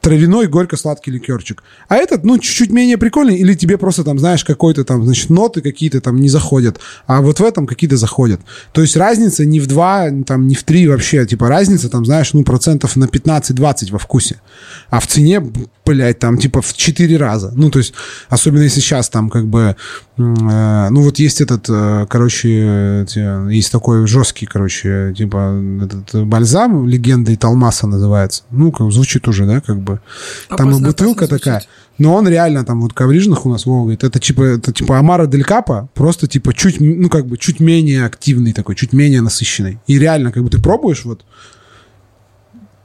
травяной горько-сладкий ликерчик. А этот, ну, чуть-чуть менее прикольный, или тебе просто там, знаешь, какой-то там, значит, ноты какие-то там не заходят, а вот в этом какие-то заходят. То есть разница не в два, там, не в три вообще, типа разница там, знаешь, ну, процентов на 15-20 во вкусе. А в цене, блядь, там, типа в 4 раза. Ну, то есть, особенно если сейчас там, как бы, э, ну, вот есть этот, э, короче, эти- есть такой жесткий, короче, типа, этот бальзам, легенда Италмаса называется. Ну, как звучит уже, да, как бы. Там и бутылка опасно такая. звучит. Но он реально там вот коврижных у нас Вова говорит, это типа, это типа Амара Дель Капа, просто типа чуть, ну как бы чуть менее активный такой, чуть менее насыщенный. И реально, как бы ты пробуешь вот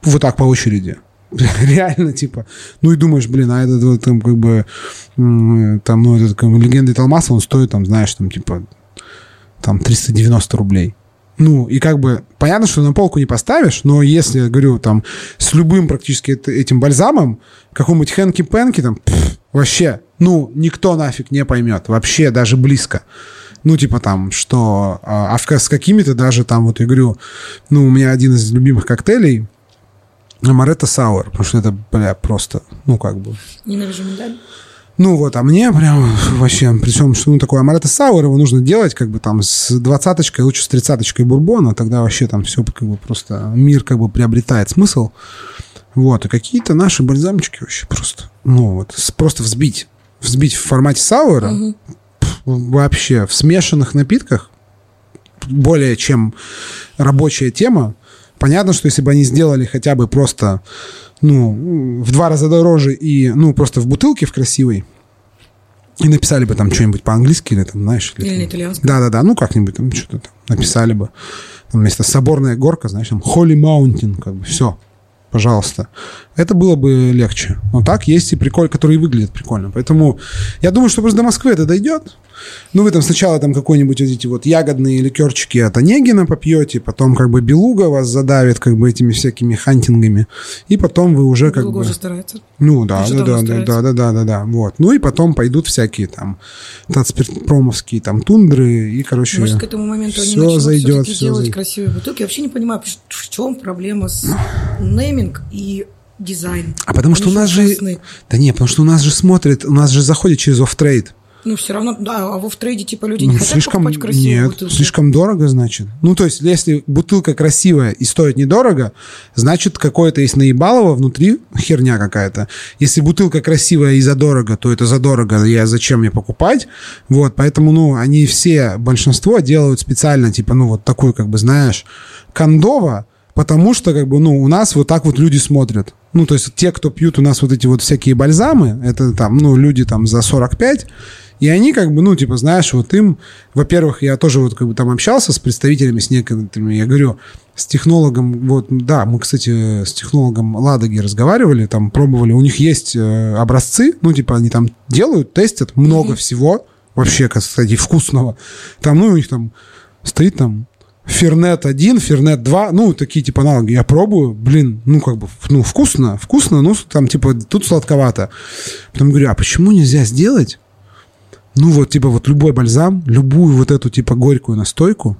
вот так по очереди. Реально, типа. Ну и думаешь, блин, а этот вот там как бы там, ну, этот как бы, легенда Талмаса, он стоит там, знаешь, там типа там 390 рублей. Ну, и как бы понятно, что на полку не поставишь, но если, говорю, там, с любым практически эт- этим бальзамом, какому-нибудь Хэнки-Пенки, там, пф, вообще, ну, никто нафиг не поймет, вообще, даже близко. Ну, типа там, что... А, а с какими-то даже там, вот я говорю, ну, у меня один из любимых коктейлей, Маретто Сауэр, потому что это, бля, просто, ну, как бы, Ненавижу медаль. Ну вот, а мне прям вообще, при всем, что ну, такое амарета сауэр, его нужно делать как бы там с двадцаточкой, лучше с тридцаточкой бурбона, тогда вообще там все как бы просто мир как бы приобретает смысл. Вот, и какие-то наши бальзамчики вообще просто, ну вот, просто взбить, взбить в формате сауэра, пф, вообще в смешанных напитках, более чем рабочая тема. Понятно, что если бы они сделали хотя бы просто, ну, в два раза дороже и, ну, просто в бутылке в красивой, и написали бы там что-нибудь по-английски или там, знаешь... Или там- на итальянском. Да-да-да, ну как-нибудь там что-то там написали бы. Там вместо соборная горка, знаешь, там Holy Mountain, как бы, все, пожалуйста. Это было бы легче. Но так есть и прикольно, которые выглядят прикольно. Поэтому я думаю, что просто до Москвы это дойдет. Ну, вы там сначала там какой-нибудь вот эти вот ягодные ликерчики от Онегина попьете, потом как бы белуга вас задавит как бы этими всякими хантингами, и потом вы уже как Долго бы... уже старается. Ну да, Уже да, да, да, да, да, да, да, да, вот. Ну и потом пойдут всякие там тацпиртпромовские там тундры и, короче, Может, к этому моменту они всё начнут зайдет, всё делать зайдет. красивые бутылки. Я вообще не понимаю, в чем проблема с нейминг и дизайн. А потому что у Они нас же... ужасны. Да не, потому что у нас же смотрят, у нас же заходит через off-trade. Ну, все равно, да, а в off-trade е типа люди не Ну, хотят слишком... покупать красивые Нет, бутылки. слишком дорого, значит. Ну, то есть, если бутылка красивая и стоит недорого, значит, какое-то есть наебалово внутри, херня какая-то. Если бутылка красивая и задорого, то это задорого, я зачем мне покупать? Вот, поэтому, ну, они все, большинство делают специально, типа, ну, вот такую, как бы, знаешь, кондово, потому что, как бы, ну, у нас вот так вот люди смотрят. Ну, то есть, те, кто пьют у нас вот эти вот всякие бальзамы, это там, ну, люди там за 45, и они как бы, ну, типа, знаешь, вот им, во-первых, я тоже вот как бы там общался с представителями, с некоторыми, я говорю, с технологом, вот, да, мы, кстати, с технологом Ладоги разговаривали, там пробовали, у них есть э, образцы, ну, типа, они там делают, тестят много всего, вообще, кстати, вкусного. Там, ну, у них там стоит там Фернет 1, Фернет 2, ну, такие типа аналоги. Я пробую, блин, ну, как бы, ну, вкусно, вкусно, ну, там, типа, тут сладковато. Потом говорю, а почему нельзя сделать, ну, вот, типа, вот любой бальзам, любую вот эту, типа, горькую настойку,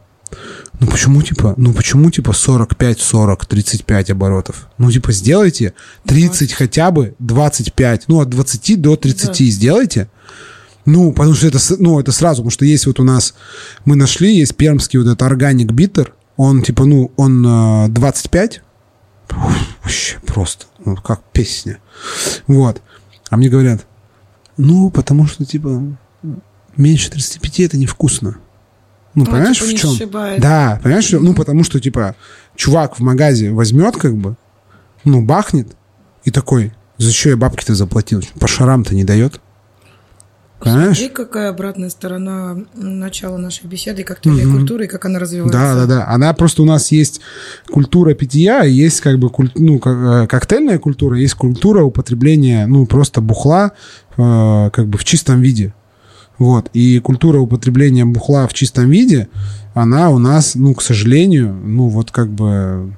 ну, почему, типа, ну, почему, типа, 45, 40, 35 оборотов? Ну, типа, сделайте 30 хотя бы, 25, ну, от 20 до 30 сделайте. Ну, потому что это, ну, это сразу, потому что есть вот у нас, мы нашли, есть пермский вот этот органик биттер, он типа, ну, он э, 25, Ух, вообще просто, ну, как песня. Вот. А мне говорят, ну, потому что, типа, меньше 35 это невкусно. Ну, Ну, понимаешь, типа, в чем? сшибает. Да, понимаешь, ну, потому что, типа, чувак в магазе возьмет, как бы, ну, бахнет, и такой, за что я бабки-то заплатил? По шарам-то не дает. Понимаешь? Смотри, какая обратная сторона начала нашей беседы, коктейльной культуры, и как она развивается. Да, да, да. Она просто у нас есть культура питья, есть как бы куль- ну, как, э, коктейльная культура, есть культура употребления, ну, просто бухла э, как бы в чистом виде. Вот. И культура употребления бухла в чистом виде, она у нас, ну, к сожалению, ну, вот как бы,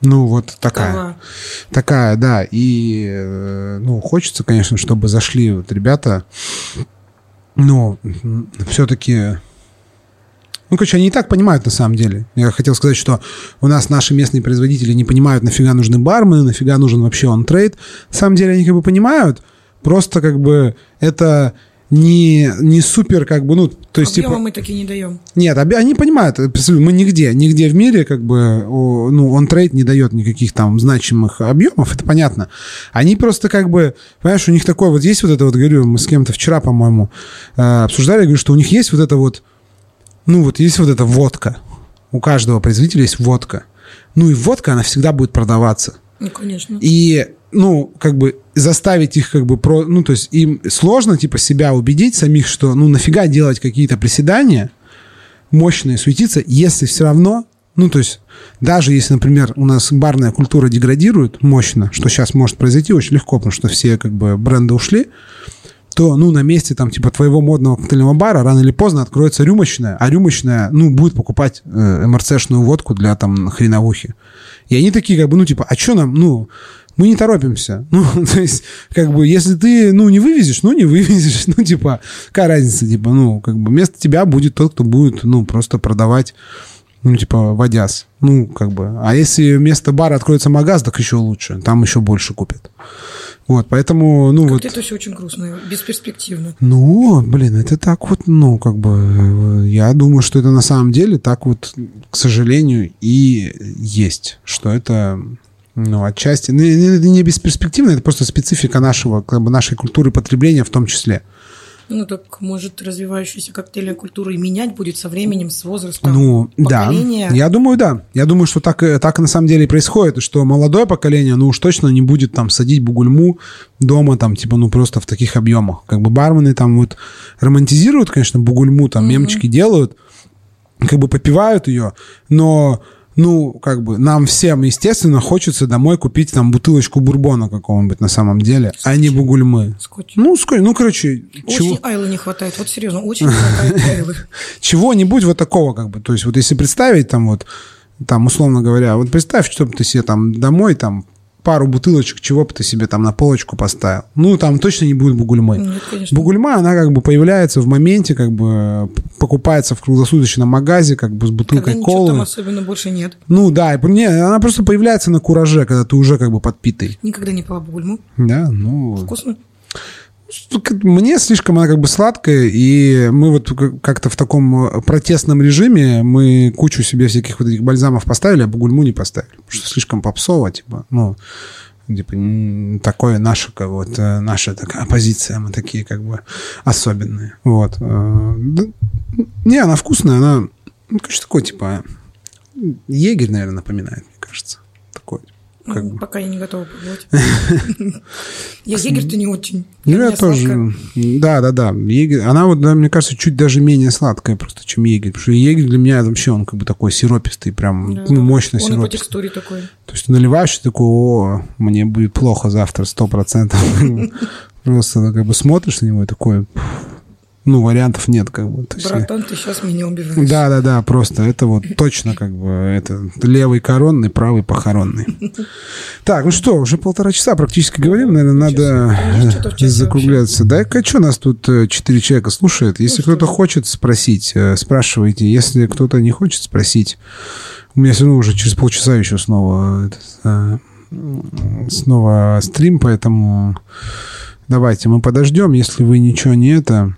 ну, вот такая. Такова. Такая, да. И, э, ну, хочется, конечно, чтобы зашли вот ребята, но все-таки... Ну, короче, они и так понимают на самом деле. Я хотел сказать, что у нас наши местные производители не понимают, нафига нужны бармены, нафига нужен вообще он трейд. На самом деле они как бы понимают, просто как бы это не, не супер, как бы, ну, то есть, Объема типа... мы такие не даем. Нет, оби- они понимают, мы нигде, нигде в мире, как бы, о, ну, он трейд не дает никаких там значимых объемов, это понятно. Они просто как бы, понимаешь, у них такое вот есть вот это вот, говорю, мы с кем-то вчера, по-моему, э, обсуждали, говорю, что у них есть вот это вот, ну, вот есть вот эта водка. У каждого производителя есть водка. Ну, и водка, она всегда будет продаваться. Ну, конечно. И, ну, как бы заставить их, как бы, про, ну, то есть им сложно, типа, себя убедить самих, что, ну, нафига делать какие-то приседания мощные, суетиться, если все равно, ну, то есть даже если, например, у нас барная культура деградирует мощно, что сейчас может произойти очень легко, потому что все, как бы, бренды ушли, то, ну, на месте, там, типа, твоего модного коктейльного бара рано или поздно откроется рюмочная, а рюмочная, ну, будет покупать э, МРЦшную водку для, там, хреновухи. И они такие, как бы, ну, типа, а что нам, ну, мы не торопимся. Ну, то есть, как бы, если ты, ну, не вывезешь, ну, не вывезешь. Ну, типа, какая разница, типа, ну, как бы, вместо тебя будет тот, кто будет, ну, просто продавать, ну, типа, водяс. Ну, как бы, а если вместо бара откроется магаз, так еще лучше, там еще больше купят. Вот, поэтому, ну Как вот... это все очень грустно, бесперспективно. Ну, блин, это так вот, ну, как бы, я думаю, что это на самом деле так вот, к сожалению, и есть, что это, ну, отчасти, ну, это не бесперспективно, это просто специфика нашего, как бы, нашей культуры потребления в том числе. Ну, так может развивающаяся коктейльная культура и менять будет со временем, с возрастом Ну, да. поколения. Я думаю, да. Я думаю, что так, и- так на самом деле и происходит, что молодое поколение, ну уж точно не будет там садить бугульму дома, там, типа, ну просто в таких объемах. Как бы бармены там вот романтизируют, конечно, бугульму, там мемчики делают, как бы попивают ее, но ну, как бы, нам всем, естественно, хочется домой купить там бутылочку бурбона какого-нибудь на самом деле, а не бугульмы. Скотч. Ну, ска- ну, короче, чего, Очень айлы не хватает. Вот серьезно, очень не хватает айлы. чего-нибудь вот такого, как бы. То есть вот если представить там вот, там, условно говоря, вот представь, чтобы ты себе там домой там пару бутылочек, чего бы ты себе там на полочку поставил. Ну, там точно не будет бугульмы. Нет, конечно. Бугульма, она как бы появляется в моменте, как бы покупается в круглосуточном магазе, как бы с Когда бутылкой ничего колы. там особенно больше нет. Ну да, и, не, она просто появляется на кураже, когда ты уже как бы подпитый. Никогда не пила бульму. Да, ну... Вкусно. Мне слишком она как бы сладкая, и мы вот как- как-то в таком э, протестном режиме мы кучу себе всяких вот этих бальзамов поставили, а бугульму не поставили. Потому что слишком попсово, типа, ну, типа, такое наше, как вот, э, наша такая позиция, мы такие как бы особенные. Вот. Э, Не, она вкусная, она, ну, конечно, такой, типа, егерь, наверное, напоминает, мне кажется. Такой, как Ну, бы. Пока я не готова пробовать. Я егерь-то не очень. Ну, я тоже. Да, да, да. Егерь. Она вот, мне кажется, чуть даже менее сладкая просто, чем егерь. Потому что егерь для меня вообще он как бы такой сиропистый, прям ну, мощно Он и по сиропистый. текстуре такой. То есть ты наливаешь и такой, о, мне будет плохо завтра, сто процентов. Просто ну, как бы смотришь на него и такой, ну, вариантов нет, как бы. То есть, Братан, ты сейчас меня убиваешь. да, да, да, просто это вот точно как бы это левый коронный, правый похоронный. Так, ну что, уже полтора часа практически говорим, наверное, надо часе закругляться. Да, что нас тут э, четыре человека слушает? Если Ну, кто-то хочет спросить, э, спрашивайте. Если кто-то не хочет спросить, у меня все равно уже через полчаса еще снова э, снова стрим, поэтому давайте мы подождем, если вы ничего не это,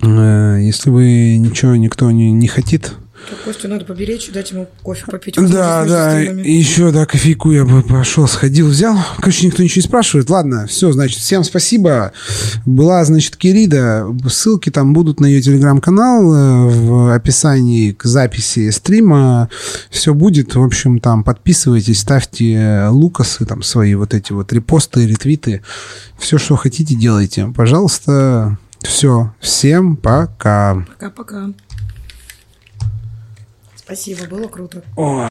если вы ничего никто не, не хотит, То Костю надо поберечь и дать ему кофе попить. да, между да, и еще, да, кофейку я бы пошел, сходил, взял. Короче, никто ничего не спрашивает. Ладно, все, значит, всем спасибо. Была, значит, Кирида. Ссылки там будут на ее телеграм-канал э, в описании к записи стрима. Все будет. В общем, там подписывайтесь, ставьте лукасы, там свои вот эти вот репосты, ретвиты. Все, что хотите, делайте. Пожалуйста, все. Всем пока. Пока-пока. Спасибо, было круто. О.